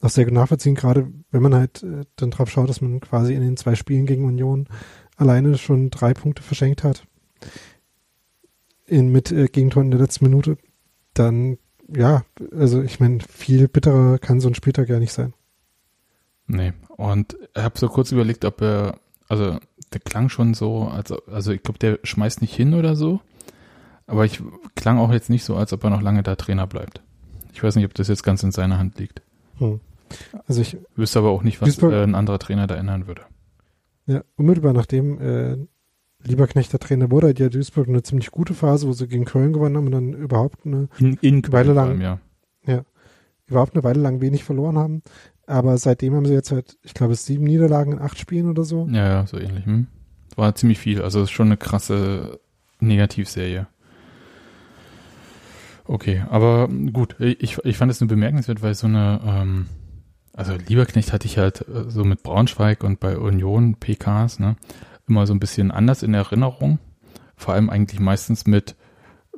Speaker 3: auch sehr gut nachvollziehen, gerade wenn man halt äh, dann drauf schaut, dass man quasi in den zwei Spielen gegen Union alleine schon drei Punkte verschenkt hat. In, mit äh, Gegentor in der letzten Minute. Dann, ja, also ich meine, viel bitterer kann so ein Spieltag ja nicht sein.
Speaker 1: Nee, und ich habe so kurz überlegt, ob er, also der klang schon so, also, also ich glaube, der schmeißt nicht hin oder so. Aber ich klang auch jetzt nicht so, als ob er noch lange da Trainer bleibt. Ich weiß nicht, ob das jetzt ganz in seiner Hand liegt. Hm. Also ich wüsste aber auch nicht, was äh, ein anderer Trainer da ändern würde.
Speaker 3: Ja, unmittelbar nachdem äh, Lieberknecht der Trainer wurde, hat ja Duisburg eine ziemlich gute Phase, wo sie gegen Köln gewonnen haben und dann überhaupt eine
Speaker 1: in, in Weile lang,
Speaker 3: ja. ja, überhaupt eine Weile lang wenig verloren haben. Aber seitdem haben sie jetzt halt, ich glaube, sieben Niederlagen in acht Spielen oder so.
Speaker 1: Ja, ja, so ähnlich. Hm. War ziemlich viel. Also ist schon eine krasse Negativserie. Okay, aber gut, ich, ich fand es nur bemerkenswert, weil so eine, ähm, also Lieberknecht hatte ich halt äh, so mit Braunschweig und bei Union PKs, ne, immer so ein bisschen anders in Erinnerung. Vor allem eigentlich meistens mit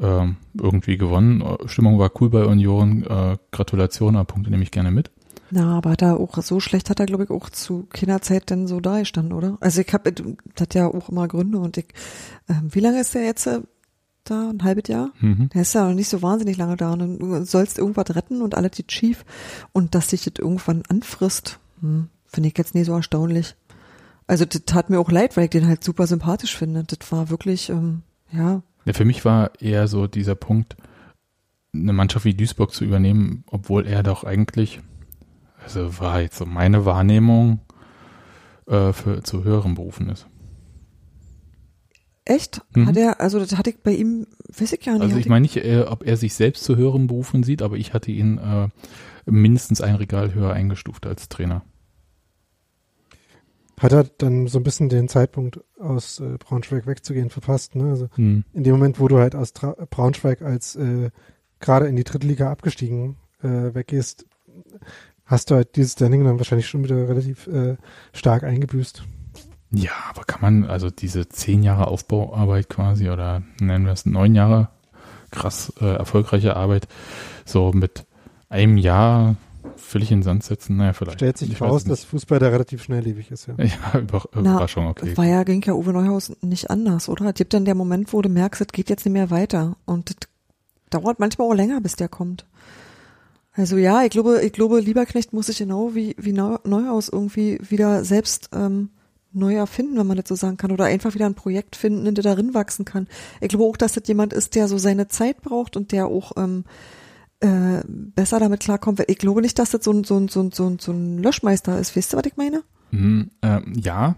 Speaker 1: ähm, irgendwie gewonnen. Stimmung war cool bei Union, äh, Gratulation, aber Punkte nehme ich gerne mit.
Speaker 2: Na, aber hat er auch so schlecht hat er, glaube ich, auch zu Kinderzeit denn so da gestanden, oder? Also ich habe, das hat ja auch immer Gründe und ich, äh, wie lange ist der jetzt äh, da, ein halbes Jahr. Mhm. Der ist ja noch nicht so wahnsinnig lange da und du sollst irgendwas retten und alles geht schief und dass sich das irgendwann anfrisst, hm, finde ich jetzt nie so erstaunlich. Also das tat mir auch leid, weil ich den halt super sympathisch finde. Das war wirklich, ähm, ja.
Speaker 1: ja. Für mich war eher so dieser Punkt, eine Mannschaft wie Duisburg zu übernehmen, obwohl er doch eigentlich, also war jetzt so meine Wahrnehmung, äh, für zu höheren Berufen ist.
Speaker 2: Echt? Mhm. Hat er, also das hatte ich bei ihm, weiß ich ja nicht.
Speaker 1: Also ich meine nicht, äh, ob er sich selbst zu höheren Berufen sieht, aber ich hatte ihn äh, mindestens ein Regal höher eingestuft als Trainer.
Speaker 3: Hat er dann so ein bisschen den Zeitpunkt aus äh, Braunschweig wegzugehen verpasst, ne? Also mhm. in dem Moment, wo du halt aus Tra Braunschweig als äh, gerade in die dritte Liga abgestiegen äh, weggehst, hast du halt dieses Standing dann wahrscheinlich schon wieder relativ äh, stark eingebüßt.
Speaker 1: Ja, aber kann man, also diese zehn Jahre Aufbauarbeit quasi oder nennen wir es neun Jahre krass äh, erfolgreiche Arbeit, so mit einem Jahr völlig in den Sand setzen, naja, vielleicht.
Speaker 3: Stellt sich ich raus, dass Fußball da relativ schnelllebig ist, ja.
Speaker 1: Ja, Über Überraschung, Na, okay.
Speaker 2: War ja, ging ja Uwe Neuhaus nicht anders, oder? Es gibt dann der Moment, wo du merkst, es geht jetzt nicht mehr weiter und es dauert manchmal auch länger, bis der kommt. Also ja, ich glaube, ich glaube, Lieberknecht muss sich genau wie, wie Neuhaus irgendwie wieder selbst ähm, neu erfinden, wenn man das so sagen kann, oder einfach wieder ein Projekt finden, in der darin wachsen kann. Ich glaube auch, dass das jemand ist, der so seine Zeit braucht und der auch ähm, äh, besser damit klarkommt. Ich glaube nicht, dass das so ein, so ein, so ein, so ein, Löschmeister ist. Weißt du, was ich meine?
Speaker 1: Mhm, äh, ja,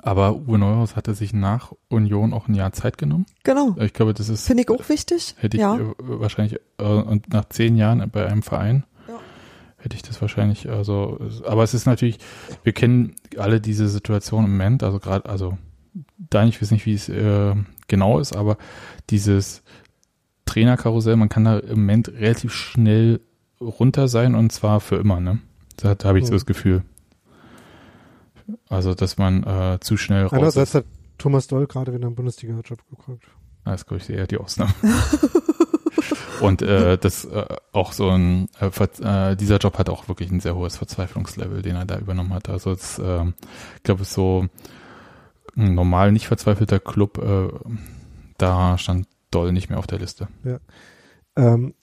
Speaker 1: aber Uwe Neuhaus hatte sich nach Union auch ein Jahr Zeit genommen.
Speaker 2: Genau.
Speaker 1: Ich glaube, das ist.
Speaker 2: Finde ich auch wichtig.
Speaker 1: Hätte ich
Speaker 2: ja.
Speaker 1: Äh, wahrscheinlich, äh, und nach zehn Jahren bei einem Verein hätte ich das wahrscheinlich, also, aber es ist natürlich, wir kennen alle diese Situation im Moment, also gerade, also, da ich weiß nicht, wie es äh, genau ist, aber dieses Trainerkarussell, man kann da im Moment relativ schnell runter sein und zwar für immer, ne? Da, da habe ich so das Gefühl. Also, dass man äh, zu schnell raus
Speaker 3: Einerseits hat Thomas Doll gerade wieder einen Bundesliga-Job geguckt.
Speaker 1: Das ist, glaube ich, eher die Ausnahme. Und äh, das äh, auch so ein, äh, äh, dieser Job hat auch wirklich ein sehr hohes Verzweiflungslevel, den er da übernommen hat. Also es, äh, ich glaube, es so ein normal nicht verzweifelter Club, äh, da stand Doll nicht mehr auf der Liste.
Speaker 3: Ja. Ähm,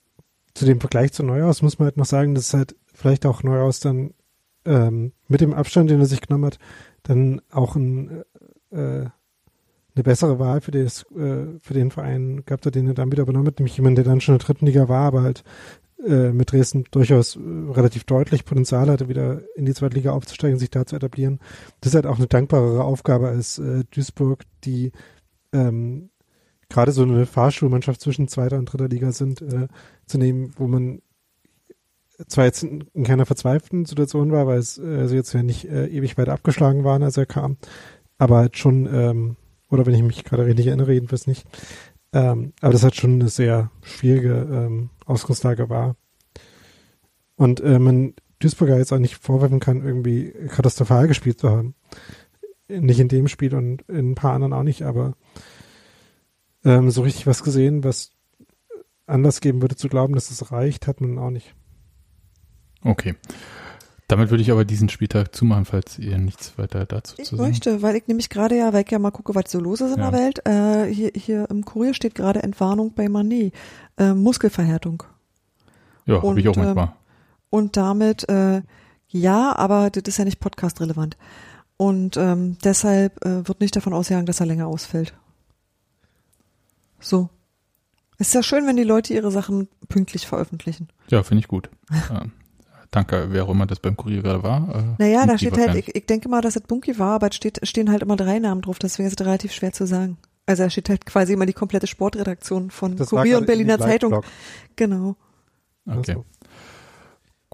Speaker 3: zu dem Vergleich zu Neuhaus muss man halt noch sagen, dass halt vielleicht auch Neuhaus dann ähm, mit dem Abstand, den er sich genommen hat, dann auch ein, äh, eine bessere Wahl für, das, äh, für den Verein gehabt hat, den er dann wieder übernommen hat, nämlich jemand, der dann schon in der dritten Liga war, aber halt äh, mit Dresden durchaus äh, relativ deutlich Potenzial hatte, wieder in die zweite Liga aufzusteigen, sich da zu etablieren. Das ist halt auch eine dankbarere Aufgabe als äh, Duisburg, die ähm, gerade so eine Fahrschulmannschaft zwischen zweiter und dritter Liga sind, äh, zu nehmen, wo man zwar jetzt in, in keiner verzweifelten Situation war, weil es äh, sie jetzt ja nicht äh, ewig weit abgeschlagen waren, als er kam, aber halt schon, ähm, oder wenn ich mich gerade richtig erinnere, jedenfalls nicht, ähm, aber das hat schon eine sehr schwierige ähm, Ausgangslage war. Und äh, man Duisburger jetzt auch nicht vorwerfen kann, irgendwie katastrophal gespielt zu haben. Nicht in dem Spiel und in ein paar anderen auch nicht, aber ähm, so richtig was gesehen, was Anlass geben würde zu glauben, dass es reicht, hat man auch nicht.
Speaker 1: Okay. Damit würde ich aber diesen Spieltag zumachen, falls ihr nichts weiter dazu
Speaker 2: ich
Speaker 1: zu sagen.
Speaker 2: Ich möchte, weil ich nämlich gerade ja, weil ich ja mal gucke, was so los ist in
Speaker 1: Ja.
Speaker 2: der Welt. Äh, hier, hier im Kurier steht gerade Entwarnung bei Manet. Äh, Muskelverhärtung.
Speaker 1: Ja, habe ich auch
Speaker 2: ähm,
Speaker 1: manchmal.
Speaker 2: Und damit, äh, ja, aber das ist ja nicht podcast-relevant. Und ähm, deshalb äh, wird nicht davon ausgegangen, dass er länger ausfällt. So. Ist ja schön, wenn die Leute ihre Sachen pünktlich veröffentlichen.
Speaker 1: Ja, finde ich gut. ähm, danke, wer auch immer das beim Kurier gerade war. Äh,
Speaker 2: Naja, da
Speaker 1: Bunky
Speaker 2: steht halt, ich, ich denke mal, dass es Bunky war, aber es steht, stehen halt immer drei Namen drauf, deswegen ist es relativ schwer zu sagen. Also da steht halt quasi immer die komplette Sportredaktion von
Speaker 3: Das
Speaker 2: Kurier und Berliner Zeitung. Genau.
Speaker 1: Okay,
Speaker 3: Also,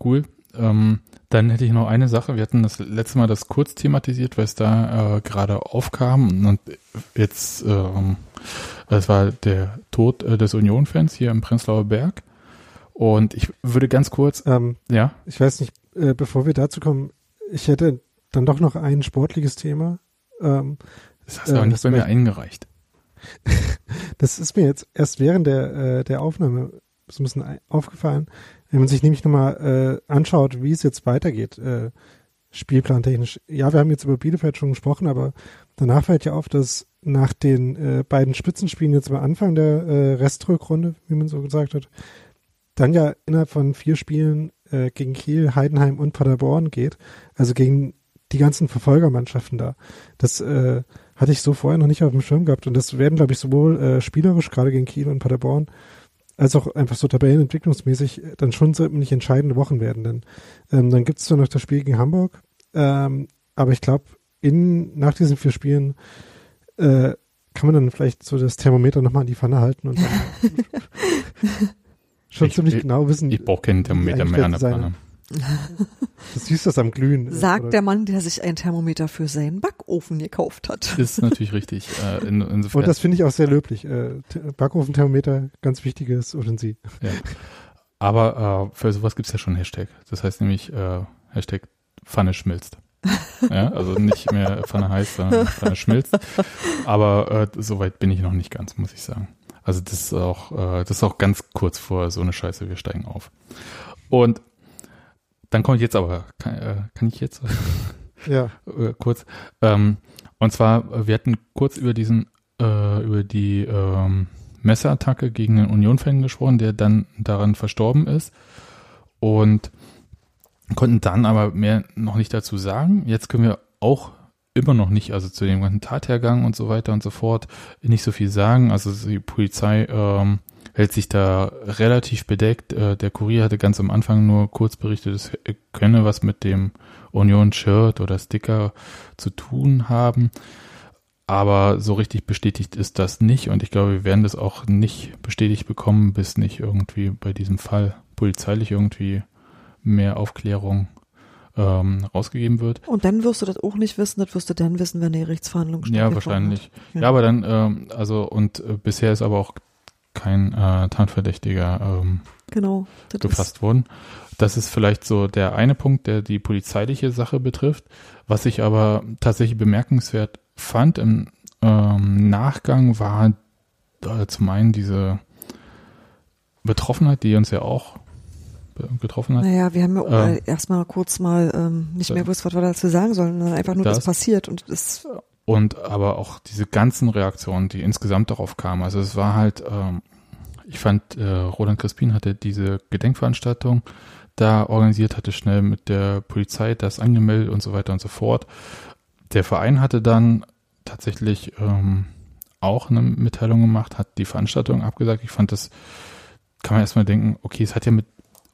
Speaker 1: cool. Ähm, dann hätte ich noch eine Sache. Wir hatten das letzte Mal das kurz thematisiert, weil es da äh, gerade aufkam. Und jetzt, ähm, es war der Tod äh, des Union-Fans hier im Prenzlauer Berg. Und ich würde ganz kurz,
Speaker 3: ähm,
Speaker 1: ja,
Speaker 3: ich weiß nicht, äh, bevor wir dazu kommen, ich hätte dann doch noch ein sportliches Thema. Ähm,
Speaker 1: das hast du aber
Speaker 3: Äh,
Speaker 1: nicht
Speaker 3: das
Speaker 1: bei mir eingereicht.
Speaker 3: das ist mir jetzt erst während der, äh, der Aufnahme so ein bisschen aufgefallen, wenn man sich nämlich nochmal äh, anschaut, wie es jetzt weitergeht, äh, spielplantechnisch. Ja, wir haben jetzt über Bielefeld schon gesprochen, aber danach fällt ja auf, dass nach den äh, beiden Spitzenspielen jetzt am Anfang der äh, Restrückrunde, wie man so gesagt hat, dann ja innerhalb von vier Spielen äh, gegen Kiel, Heidenheim und Paderborn geht, also gegen die ganzen Verfolgermannschaften da. Das äh, hatte ich so vorher noch nicht auf dem Schirm gehabt und das werden, glaube ich, sowohl äh, spielerisch, gerade gegen Kiel und Paderborn, als auch einfach so tabellenentwicklungsmäßig äh, dann schon ziemlich entscheidende Wochen werden. Denn ähm, dann gibt es zwar noch das Spiel gegen Hamburg, ähm, aber ich glaube, in nach diesen vier Spielen äh, kann man dann vielleicht so das Thermometer nochmal an die Pfanne halten und dann schon
Speaker 1: Ich-
Speaker 3: ziemlich
Speaker 1: ich-
Speaker 3: genau wissen,
Speaker 1: Ich brauche keinen Thermometer mehr an der Pfanne.
Speaker 3: du siehst das am Glühen. äh,
Speaker 2: Sagt
Speaker 3: oder-
Speaker 2: der Mann, der sich ein Thermometer für seinen Backofen gekauft hat.
Speaker 1: Ist natürlich richtig. Äh, in, insofern,
Speaker 3: Und das finde ich auch sehr löblich. Äh, Backofenthermometer, ganz wichtiges Utensil.
Speaker 1: Aber äh, für sowas gibt's ja schon einen Hashtag. Das heißt nämlich äh, Hashtag Pfanne schmilzt. ja, also nicht mehr Pfanne heiß, sondern Pfanne schmilzt. Aber äh, soweit bin ich noch nicht ganz, muss ich sagen. Also das ist auch, äh, das ist auch ganz kurz vor so eine Scheiße, wir steigen auf. Und dann kommt jetzt aber, kann, äh, kann ich jetzt
Speaker 3: Ja,
Speaker 1: äh, kurz. Ähm, und zwar, wir hatten kurz über diesen, äh, über die ähm, Messerattacke gegen den Union-Fan gesprochen, der dann daran verstorben ist. Und konnten dann aber mehr noch nicht dazu sagen. Jetzt können wir auch immer noch nicht, also zu dem ganzen Tathergang und so weiter und so fort, nicht so viel sagen. Also die Polizei ähm, hält sich da relativ bedeckt. Äh, der Kurier hatte ganz am Anfang nur kurz berichtet, es könne was mit dem Union-Shirt oder Sticker zu tun haben. Aber so richtig bestätigt ist das nicht und ich glaube, wir werden das auch nicht bestätigt bekommen, bis nicht irgendwie bei diesem Fall polizeilich irgendwie mehr Aufklärung ähm, rausgegeben wird.
Speaker 2: Und dann wirst du das auch nicht wissen, das wirst du dann wissen, wenn die Gerichtsverhandlung
Speaker 1: Ja,
Speaker 2: stattgefunden
Speaker 1: wahrscheinlich.
Speaker 2: hat.
Speaker 1: Ja, aber dann, ähm, also und äh, bisher ist aber auch kein äh, Tatverdächtiger ähm,
Speaker 2: Genau.
Speaker 1: Gefasst worden. Das ist vielleicht so der eine Punkt, der die polizeiliche Sache betrifft. Was ich aber tatsächlich bemerkenswert fand im ähm, Nachgang war äh, zum einen diese Betroffenheit, die uns ja auch getroffen hat.
Speaker 2: Naja, wir haben ja
Speaker 1: Ähm.
Speaker 2: mal erstmal kurz mal ähm, nicht mehr
Speaker 1: Ja.
Speaker 2: gewusst, was wir dazu sagen sollen, sondern einfach nur,
Speaker 1: Das-
Speaker 2: das passiert und das
Speaker 1: Und aber auch diese ganzen Reaktionen, die insgesamt darauf kamen. Also es war halt, ähm, ich fand, äh, Roland Crispin hatte diese Gedenkveranstaltung da organisiert, hatte schnell mit der Polizei das angemeldet und so weiter und so fort. Der Verein hatte dann tatsächlich ähm, auch eine Mitteilung gemacht, hat die Veranstaltung abgesagt. Ich fand das, kann man erstmal denken, okay, es hat ja mit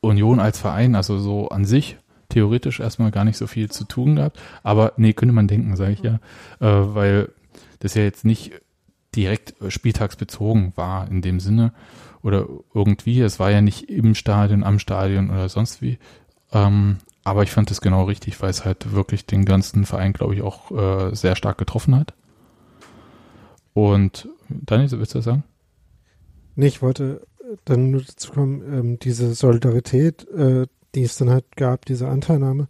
Speaker 1: Union als Verein, also so an sich, theoretisch erstmal gar nicht so viel zu tun gehabt. Aber nee, könnte man denken, sage ich ja, äh, weil das ja jetzt nicht direkt spieltagsbezogen war in dem Sinne oder irgendwie. Es war ja nicht im Stadion, am Stadion oder sonst wie. Ähm, aber ich fand das genau richtig, weil es halt wirklich den ganzen Verein, glaube ich, auch äh, sehr stark getroffen hat. Und Daniel, willst du das sagen?
Speaker 3: Nee, ich wollte dann nur dazu kommen, ähm, diese Solidarität, äh, die es dann halt gab, diese Anteilnahme,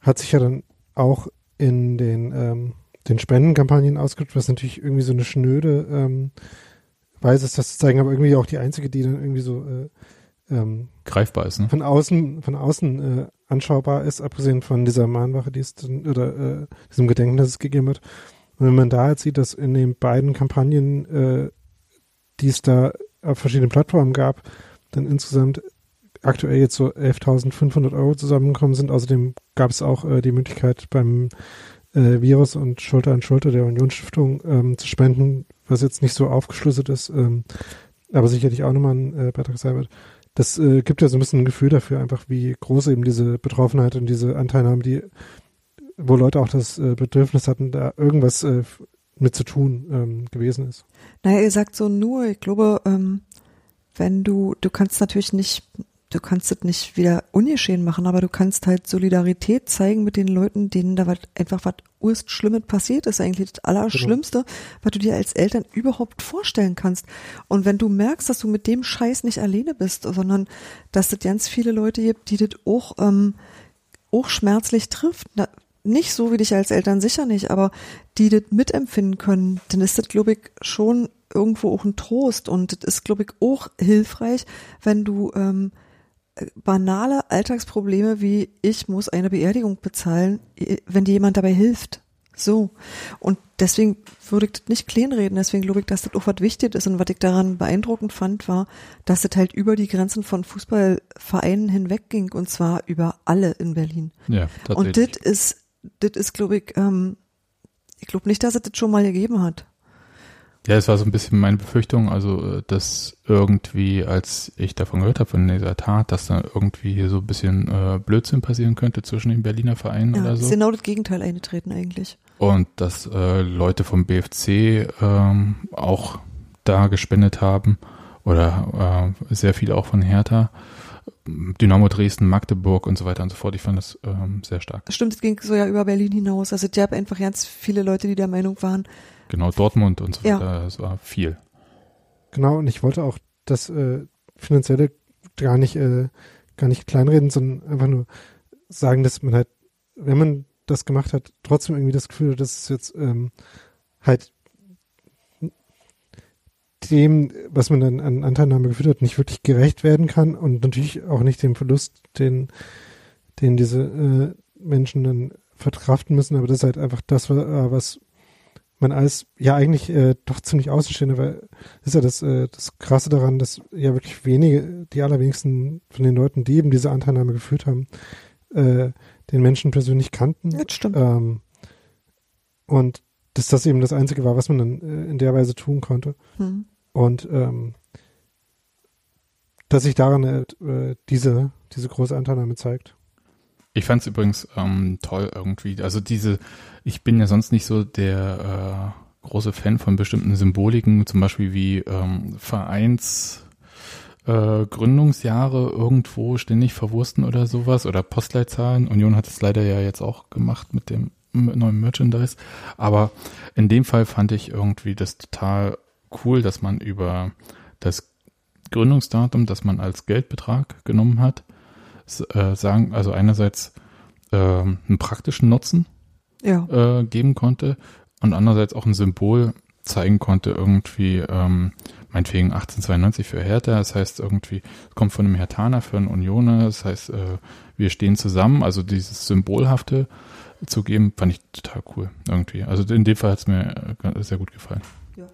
Speaker 3: hat sich ja dann auch in den, ähm, den Spendenkampagnen ausgedrückt, was natürlich irgendwie so eine schnöde ähm, Weise ist, das zu zeigen, aber irgendwie auch die einzige, die dann irgendwie so äh, ähm,
Speaker 1: Greifbar ist, ne?
Speaker 3: von außen, von außen äh, anschaubar ist, abgesehen von dieser Mahnwache, die es dann, oder äh, diesem Gedenken, das es gegeben hat. Und wenn man da jetzt sieht, dass in den beiden Kampagnen, äh, die es da auf verschiedenen Plattformen gab, dann insgesamt aktuell jetzt so 11.500 Euro zusammengekommen sind. Außerdem gab es auch äh, die Möglichkeit beim äh, Virus und Schulter an Schulter der Unionsstiftung ähm, zu spenden, was jetzt nicht so aufgeschlüsselt ist, ähm, aber sicherlich auch nochmal ein äh, Beitrag sein wird das äh, gibt ja so ein bisschen ein Gefühl dafür, einfach wie groß eben diese Betroffenheit und diese Anteilnahme, die, wo Leute auch das äh, Bedürfnis hatten, da irgendwas äh, mit zu tun ähm, gewesen ist.
Speaker 2: Naja, ihr sagt so nur, ich glaube, ähm, wenn du, du kannst natürlich nicht, du kannst es nicht wieder ungeschehen machen, aber du kannst halt Solidarität zeigen mit den Leuten, denen da was, einfach was urst Schlimmes passiert ist, eigentlich das Allerschlimmste, was du dir als Eltern überhaupt vorstellen kannst. Und wenn du merkst, dass du mit dem Scheiß nicht alleine bist, sondern dass es ganz viele Leute gibt, die das auch, ähm, auch schmerzlich trifft, na, nicht so wie dich als Eltern sicher nicht, aber die das mitempfinden können, dann ist das, glaube ich, schon irgendwo auch ein Trost und das ist, glaube ich, auch hilfreich, wenn du ähm, banale Alltagsprobleme wie ich muss eine Beerdigung bezahlen, wenn dir jemand dabei hilft. So. Und deswegen würde ich das nicht kleinreden. Deswegen glaube ich, dass das auch was wichtig ist. Und was ich daran beeindruckend fand, war, dass es halt über die Grenzen von Fußballvereinen hinwegging. Und zwar über alle in Berlin.
Speaker 1: Ja,
Speaker 2: Und
Speaker 1: tatsächlich.
Speaker 2: das ist, das ist, glaube ich, ähm, ich glaube nicht, dass es das schon mal gegeben hat.
Speaker 1: Ja, es war so ein bisschen meine Befürchtung, also äh, dass irgendwie, als ich davon gehört habe, von dieser Tat, dass da irgendwie hier so ein bisschen äh, Blödsinn passieren könnte zwischen den Berliner Vereinen
Speaker 2: Ja,
Speaker 1: oder
Speaker 2: ist
Speaker 1: so.
Speaker 2: genau das Gegenteil eingetreten eigentlich.
Speaker 1: Und dass äh, Leute vom BFC ähm, auch da gespendet haben oder äh, sehr viel auch von Hertha, Dynamo Dresden, Magdeburg und so weiter und so fort. Ich fand das ähm, sehr stark.
Speaker 2: Das stimmt, es ging so ja über Berlin hinaus. Also es gab einfach ganz viele Leute, die der Meinung waren,
Speaker 1: Genau, Dortmund und so
Speaker 2: Ja.
Speaker 1: weiter, das war viel.
Speaker 3: Genau, und ich wollte auch das äh, Finanzielle gar nicht, äh, gar nicht kleinreden, sondern einfach nur sagen, dass man halt, wenn man das gemacht hat, trotzdem irgendwie das Gefühl hat, dass es jetzt ähm, halt dem, was man dann an Anteilnahme geführt hat, nicht wirklich gerecht werden kann und natürlich auch nicht dem Verlust, den, den diese äh, Menschen dann verkraften müssen, aber das ist halt einfach das, äh, was man als ja eigentlich äh, doch ziemlich außenstehende, weil das ist ja das, äh, das Krasse daran, dass ja wirklich wenige, die allerwenigsten von den Leuten, die eben diese Anteilnahme geführt haben, äh, den Menschen persönlich kannten.
Speaker 2: das stimmt.
Speaker 3: Ähm, und dass das eben das Einzige war, was man dann äh, in der Weise tun konnte.
Speaker 2: Hm.
Speaker 3: Und ähm, dass sich daran äh, diese, diese große Anteilnahme zeigt.
Speaker 1: Ich fand es übrigens ähm, toll irgendwie. Also diese, ich bin ja sonst nicht so der äh, große Fan von bestimmten Symboliken, zum Beispiel wie ähm, Vereins äh, Gründungsjahre irgendwo ständig verwursten oder sowas oder Postleitzahlen. Union hat es leider ja jetzt auch gemacht mit dem m- neuen Merchandise. Aber in dem Fall fand ich irgendwie das total cool, dass man über das Gründungsdatum, das man als Geldbetrag genommen hat, äh, sagen, also einerseits ähm, einen praktischen Nutzen
Speaker 2: Ja.
Speaker 1: äh, geben konnte und andererseits auch ein Symbol, zeigen konnte, irgendwie, ähm, meinetwegen 1892 für Hertha, das heißt irgendwie, es kommt von einem Hertaner für einen Unioner, das heißt, äh, wir stehen zusammen, also dieses Symbolhafte zu geben, fand ich total cool irgendwie. Also in dem Fall hat es mir äh, sehr gut gefallen.
Speaker 2: Ja.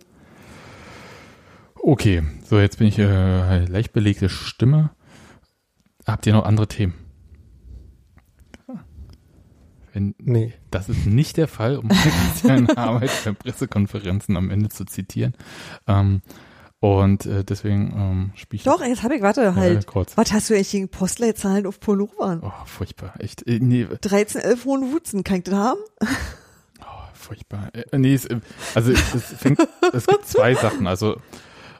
Speaker 1: Okay, so jetzt bin ich äh, leicht belegte Stimme. Habt ihr noch andere Themen? Wenn,
Speaker 3: Nee.
Speaker 1: das ist nicht der Fall, um Christian Arbeit bei Pressekonferenzen am Ende zu zitieren. Ähm, und äh, deswegen ähm, spiele ich
Speaker 2: Doch, jetzt habe ich, warte halt.
Speaker 1: kurz.
Speaker 2: Was hast du eigentlich gegen Postleitzahlen auf Pullovern?
Speaker 1: Oh, furchtbar. Echt. Äh, nee,
Speaker 2: 13, 11 hohen Wutzen, kann ich das haben?
Speaker 1: oh, furchtbar. Äh, nee, es, äh, also es fängt, es gibt zwei Sachen. Also,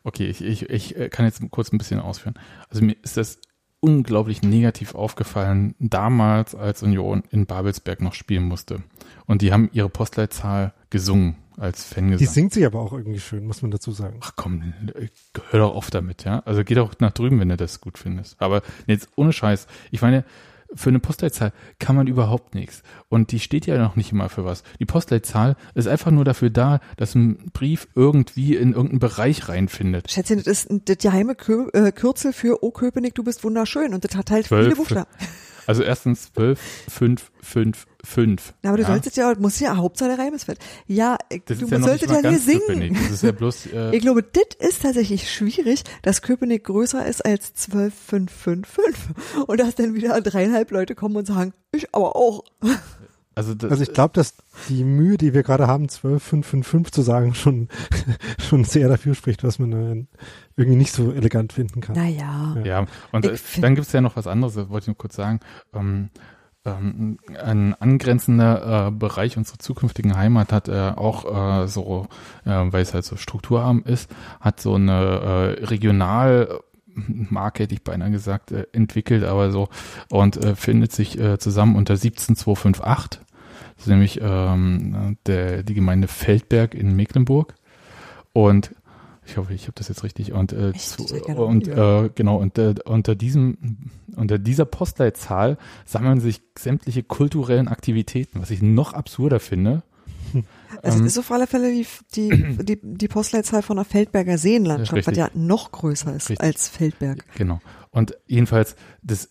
Speaker 1: okay, ich, ich, ich äh, kann jetzt kurz ein bisschen ausführen. Also mir ist das unglaublich negativ aufgefallen, damals, als Union in Babelsberg noch spielen musste. Und die haben ihre Postleitzahl gesungen als
Speaker 3: Die
Speaker 1: Fangesang.
Speaker 3: singt sich aber auch irgendwie schön, muss man dazu sagen.
Speaker 1: Ach komm, hör doch auf damit, ja. Also geh doch nach drüben, wenn du das gut findest. Aber jetzt ohne Scheiß. Ich meine, für eine Postleitzahl kann man überhaupt nichts. Und die steht ja noch nicht immer für was. Die Postleitzahl ist einfach nur dafür da, dass ein Brief irgendwie in irgendeinen Bereich reinfindet.
Speaker 2: Schätzchen, das ist das geheime äh, Kürzel für O Köpenick, du bist wunderschön. Und das hat halt
Speaker 1: Zwölf.
Speaker 2: viele Buchstaben.
Speaker 1: Also erstens 12, 5, 5, 5.
Speaker 2: Na, aber du
Speaker 1: ja?
Speaker 2: sollst ja, muss ja, Hauptsache der Reim ist fett. Ja, ich-
Speaker 1: das
Speaker 2: du
Speaker 1: ja
Speaker 2: solltest ja hier singen.
Speaker 1: Das ist ja bloß, äh,
Speaker 2: Ich glaube, das ist tatsächlich schwierig, dass Köpenick größer ist als 12555 und dass dann wieder dreieinhalb Leute kommen und sagen, ich aber auch.
Speaker 1: Also, das,
Speaker 3: Also ich glaube, dass die Mühe, die wir gerade haben, 12555 zu sagen, schon, schon sehr dafür spricht, was man irgendwie nicht so elegant finden kann.
Speaker 2: Naja.
Speaker 3: Ja.
Speaker 1: Ja, und
Speaker 2: Ich
Speaker 1: äh, dann gibt's ja noch was anderes, das wollte ich nur kurz sagen. Ähm, ähm, ein angrenzender äh, Bereich unserer zukünftigen Heimat hat äh, auch äh, so, äh, weil es halt so strukturarm ist, hat so eine äh, regional Marke, hätte ich beinahe gesagt, äh, entwickelt, aber so und äh, findet sich äh, zusammen unter 17258. Das ist nämlich ähm, der, die Gemeinde Feldberg in Mecklenburg. Und ich hoffe, ich habe das jetzt richtig. Und, äh, zu, und
Speaker 2: genau.
Speaker 1: äh, genau, und äh, unter diesem, unter dieser Postleitzahl sammeln sich sämtliche kulturellen Aktivitäten, was ich noch absurder finde.
Speaker 2: Also
Speaker 1: Ähm,
Speaker 2: ist auf alle Fälle die, die, die, die Postleitzahl von der Feldberger Seenlandschaft, was ja noch größer ist
Speaker 1: Richtig.
Speaker 2: als Feldberg.
Speaker 1: Genau. Und jedenfalls, das,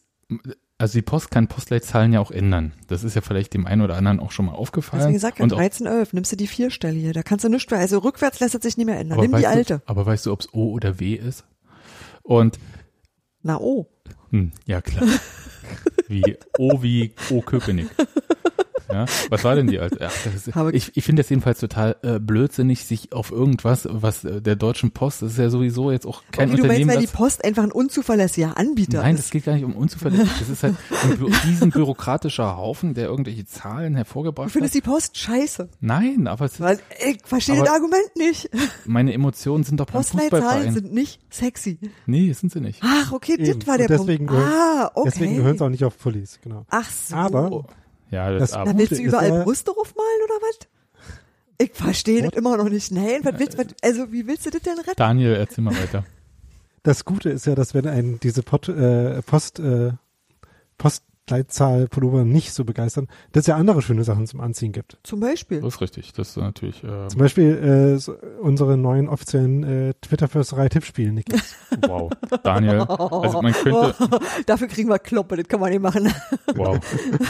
Speaker 1: also die Post kann Postleitzahlen ja auch ändern. Das ist ja vielleicht dem einen oder anderen auch schon mal aufgefallen.
Speaker 2: Deswegen gesagt,
Speaker 1: und auch,
Speaker 2: 1311, nimmst du die vierstellige, da kannst du nichts mehr, also rückwärts lässt es sich nicht mehr ändern. Nimm die alte.
Speaker 1: Du, aber weißt du, ob es O oder W ist? Und
Speaker 2: Na oh.
Speaker 1: Hm, ja, klar. Wie O wie O Köpenick. Ja, was war denn die alte? Ach, das ist, ich ich finde das jedenfalls total äh, blödsinnig, sich auf irgendwas, was äh, der Deutschen Post, das ist ja sowieso jetzt auch kein
Speaker 2: Wie du meinst,
Speaker 1: Unternehmen,
Speaker 2: weil die Post einfach ein unzuverlässiger Anbieter
Speaker 1: Nein,
Speaker 2: ist.
Speaker 1: das geht gar nicht um unzuverlässig. Das ist halt ein bü riesen bürokratischer Haufen, der irgendwelche Zahlen
Speaker 2: Du
Speaker 1: hervorgebracht hat.
Speaker 2: findest die Post scheiße.
Speaker 1: Nein, aber es,
Speaker 2: Weil ich verstehe
Speaker 1: Aber-
Speaker 2: das Argument nicht.
Speaker 1: meine Emotionen sind doch beim
Speaker 2: Postleitzahlen
Speaker 1: Fußballverein.
Speaker 2: sind nicht sexy.
Speaker 1: Nee, sind sie nicht.
Speaker 2: Ach, okay,
Speaker 3: Eben.
Speaker 2: das war der
Speaker 3: deswegen
Speaker 2: Punkt.
Speaker 3: gehören-
Speaker 2: Ah, okay.
Speaker 3: Deswegen gehören sie auch nicht auf Police, genau.
Speaker 2: Ach so.
Speaker 3: Aber
Speaker 1: Ja, das,
Speaker 3: Das-
Speaker 2: Na, willst du
Speaker 3: Gute ist
Speaker 2: überall
Speaker 3: ja-
Speaker 2: Brüste draufmalen oder was? Ich verstehe das immer noch nicht. Nein, was willst, was, also wie willst du das denn retten?
Speaker 1: Daniel, erzähl mal weiter.
Speaker 3: das Gute ist ja, dass wenn ein diese Pot, äh, Post, äh, Postleitzahl Pullover nicht so begeistern, dass es ja andere schöne Sachen zum Anziehen gibt.
Speaker 2: Zum Beispiel.
Speaker 1: Das ist richtig. Das ist natürlich, äh,
Speaker 3: Zum Beispiel äh, so unsere neuen offiziellen äh, Twitter-Försterei Tippspiel, Niki.
Speaker 1: wow. Daniel, also man könnte,
Speaker 2: Dafür kriegen wir Kloppe, das kann man nicht machen.
Speaker 1: Wow.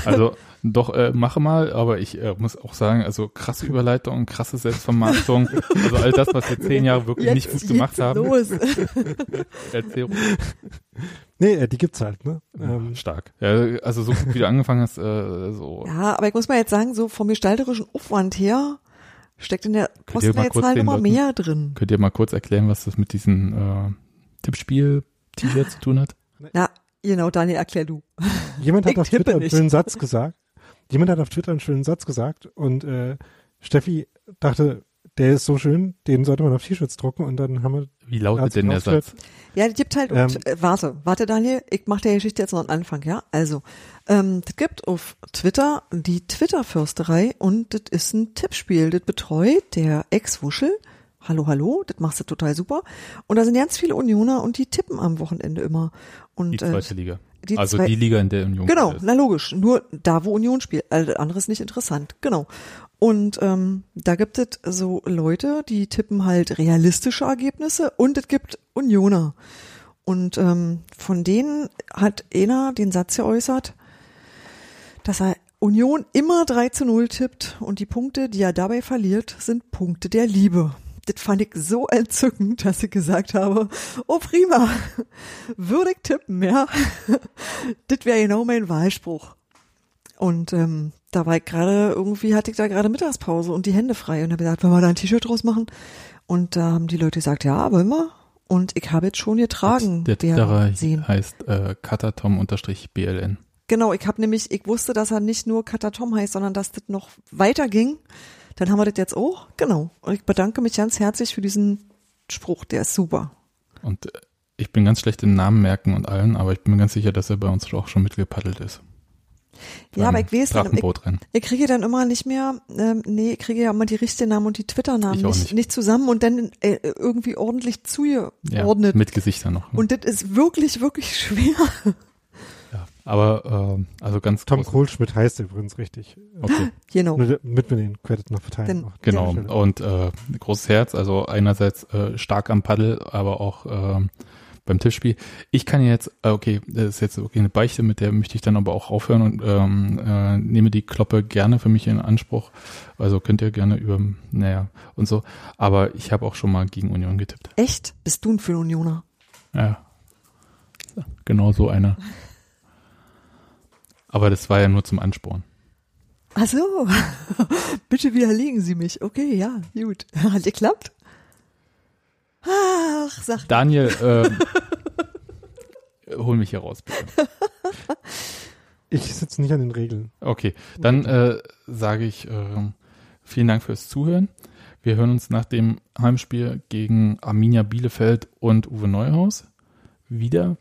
Speaker 1: Also doch, äh, mache mal, aber ich äh, muss auch sagen, also krasse Überleitung, krasse Selbstvermarktung, also all das, was wir zehn Jahre wirklich nicht gut gemacht haben.
Speaker 2: Los.
Speaker 1: Erzähl
Speaker 3: Nee, äh, die gibt's halt, ne? Ähm,
Speaker 1: stark. Ja, also so gut wie du angefangen hast, äh, so.
Speaker 2: Ja, aber ich muss mal jetzt sagen, so vom gestalterischen Aufwand her steckt in der
Speaker 1: Könnt ihr mal kurz
Speaker 2: Postleitzahl
Speaker 1: den
Speaker 2: nochmal
Speaker 1: Leuten-
Speaker 2: mehr drin.
Speaker 1: Könnt ihr mal kurz erklären, was das mit diesem äh, Tippspiel-T-Shirt zu tun hat?
Speaker 2: Na, genau, Daniel, erklär du.
Speaker 3: jemand hat
Speaker 2: Ich
Speaker 3: auf Twitter einen
Speaker 2: nicht.
Speaker 3: schönen Satz gesagt. Jemand hat auf Twitter einen schönen Satz gesagt und äh, Steffi dachte, der ist so schön, den sollte man auf T-Shirts drucken und dann haben wir
Speaker 1: Wie lautet denn der? Satz?
Speaker 2: Ja, es gibt halt,
Speaker 3: Ähm,
Speaker 2: und, äh, warte, warte Daniel, ich mache der Geschichte jetzt noch einen Anfang, ja? Also, ähm, es gibt auf Twitter die Twitter-Fürsterei und das ist ein Tippspiel, das betreut der Ex-Wuschel. Hallo, hallo, das machst du total super. Und da sind ganz viele Unioner und die tippen am Wochenende immer. Und,
Speaker 1: Die
Speaker 2: äh,
Speaker 1: zweite Liga.
Speaker 2: die
Speaker 1: also
Speaker 2: zwei-
Speaker 1: die Liga, in der Union
Speaker 2: Genau,
Speaker 1: ist.
Speaker 2: na logisch. Nur da, wo Union spielt. Alles andere ist nicht interessant. Genau. Und ähm, da gibt es so Leute, die tippen halt realistische Ergebnisse und es gibt Unioner. Und ähm, von denen hat einer den Satz geäußert, dass er Union immer 3 zu 0 tippt und die Punkte, die er dabei verliert, sind Punkte der Liebe. Das fand ich so entzückend, dass ich gesagt habe, oh prima, würde ich tippen, ja. das wäre genau mein Wahlspruch. Und ähm, da war ich gerade, irgendwie hatte ich da gerade Mittagspause und die Hände frei und habe gesagt, wollen wir da ein T-Shirt draus machen? Und da haben die Leute gesagt, ja, wollen wir? Und ich habe jetzt schon getragen.
Speaker 1: Der Twitterer heißt äh, katatom-bln.
Speaker 2: Genau, ich habe nämlich, ich wusste, dass er nicht nur Katatom heißt, sondern dass das noch weiter ging. Dann haben wir das jetzt auch. Genau. Und ich bedanke mich ganz herzlich für diesen Spruch, der ist super.
Speaker 1: Und äh, ich bin ganz schlecht im Namen merken und allen, aber ich bin mir ganz sicher, dass er bei uns auch schon mitgepaddelt ist.
Speaker 2: Ja, aber ich weiß dann, ich, ich kriege dann immer nicht mehr, ähm, nee, ich kriege ja immer die richtigen Namen und die Twitter-Namen nicht, nicht. nicht zusammen und dann äh, irgendwie ordentlich zugeordnet.
Speaker 1: Ja, mit Gesichtern noch.
Speaker 2: Ne? Und das ist wirklich, wirklich schwer.
Speaker 1: Ja, aber äh, also ganz
Speaker 3: Tom Kohlschmidt heißt übrigens richtig.
Speaker 2: Okay. Genau.
Speaker 3: Damit wir den Credit noch verteilen.
Speaker 1: Den, genau. Und äh, großes Herz, also einerseits äh, stark am Paddel, aber auch äh, beim Tischspiel. Ich kann jetzt, äh, okay, das ist jetzt okay eine Beichte, mit der möchte ich dann aber auch aufhören und ähm, äh, nehme die Kloppe gerne für mich in Anspruch. Also könnt ihr gerne über, naja, und so. Aber ich habe auch schon mal gegen Union getippt.
Speaker 2: Echt? Bist du ein für Unioner?
Speaker 1: Ja. Genau so einer. Aber das war ja nur zum Ansporn.
Speaker 2: Ach so, bitte widerlegen Sie mich. Okay, ja, gut. Hat geklappt? Ach, sag
Speaker 1: Daniel, äh, hol mich hier raus, bitte.
Speaker 3: Ich sitze nicht an den Regeln.
Speaker 1: Okay, dann äh, sage ich äh, vielen Dank fürs Zuhören. Wir hören uns nach dem Heimspiel gegen Arminia Bielefeld und Uwe Neuhaus wieder.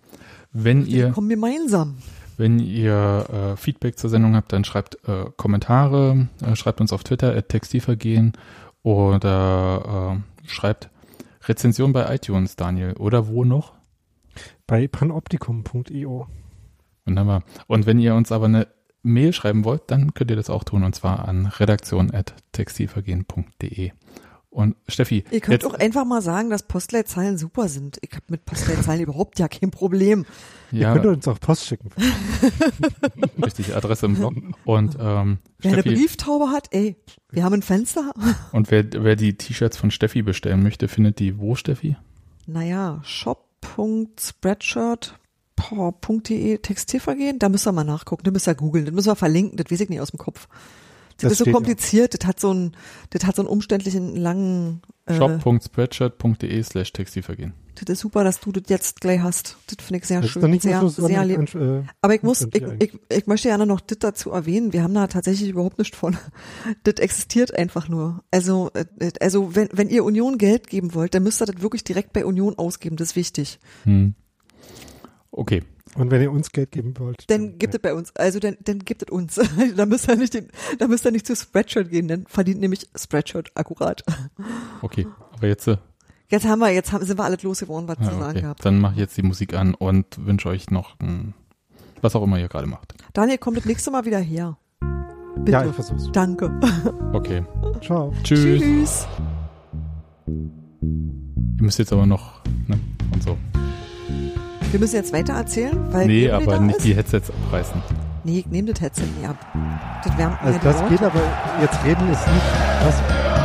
Speaker 1: Wenn ihr
Speaker 2: wir kommen gemeinsam.
Speaker 1: Wenn ihr äh, Feedback zur Sendung habt, dann schreibt äh, Kommentare, äh, schreibt uns auf Twitter at Textilvergehen oder äh, schreibt Rezension bei iTunes, Daniel. Oder wo noch?
Speaker 3: Bei panoptikum.io.
Speaker 1: Wunderbar. Und wenn ihr uns aber eine Mail schreiben wollt, dann könnt ihr das auch tun und zwar an redaktion.textilvergehen.de. Und Steffi.
Speaker 2: Ihr könnt auch einfach mal sagen, dass Postleitzahlen super sind. Ich habe mit Postleitzahlen überhaupt ja kein Problem.
Speaker 3: Ja. Ihr könnt uns auch Post schicken.
Speaker 1: Richtig, Adresse im Blog. Und ähm,
Speaker 2: wer Steffi, eine Brieftaube hat, ey, wir haben ein Fenster.
Speaker 1: Und wer, wer die T-Shirts von Steffi bestellen möchte, findet die wo, Steffi?
Speaker 2: Naja, shop.spreadshirt.de Textilvergehen, da müsst ihr mal nachgucken, da müsst ihr googeln, das müssen wir verlinken, das weiß ich nicht aus dem Kopf. Das, das ist so kompliziert, das hat so einen, das hat so einen umständlichen langen
Speaker 1: äh, shop.spreadshirt.de slash Textilvergehen.
Speaker 2: Das ist super, dass du das jetzt gleich hast. Das finde ich sehr das schön. sehr, sehr lieb. Äh, Aber ich muss, ich, ich, ich möchte gerne noch das dazu erwähnen. Wir haben da tatsächlich überhaupt nichts von. Das existiert einfach nur. Also, äh, also wenn, wenn ihr Union Geld geben wollt, dann müsst ihr das wirklich direkt bei Union ausgeben. Das ist wichtig. Hm.
Speaker 1: Okay.
Speaker 3: Und wenn ihr uns Geld geben wollt.
Speaker 2: Dann, dann gibt ja. es bei uns. Also dann, dann gibt es uns. da müsst ihr nicht, den, da müsst ihr nicht zu Spreadshirt gehen, dann verdient nämlich Spreadshirt akkurat.
Speaker 1: Okay, aber jetzt. Äh,
Speaker 2: jetzt haben wir, jetzt haben, sind wir alles losgeworden, was ja, zu sagen okay.
Speaker 1: gehabt. Dann mache ich jetzt die Musik an und wünsche euch noch ein, was auch immer ihr gerade macht.
Speaker 2: Daniel, kommt das nächste Mal wieder her. Bitte.
Speaker 3: Ja, ich versuch's.
Speaker 2: Danke.
Speaker 1: Okay.
Speaker 3: Ciao.
Speaker 1: Tschüss. Tschüss. Ihr müsst jetzt aber noch, ne, und so.
Speaker 2: Wir müssen jetzt weiter erzählen, weil.
Speaker 1: Nee, aber nicht ist. die Headsets abreißen.
Speaker 2: Nee, ich nehme das Headset nie ab. Das wärmt
Speaker 3: Also das geht aber, jetzt reden ist nicht. Was?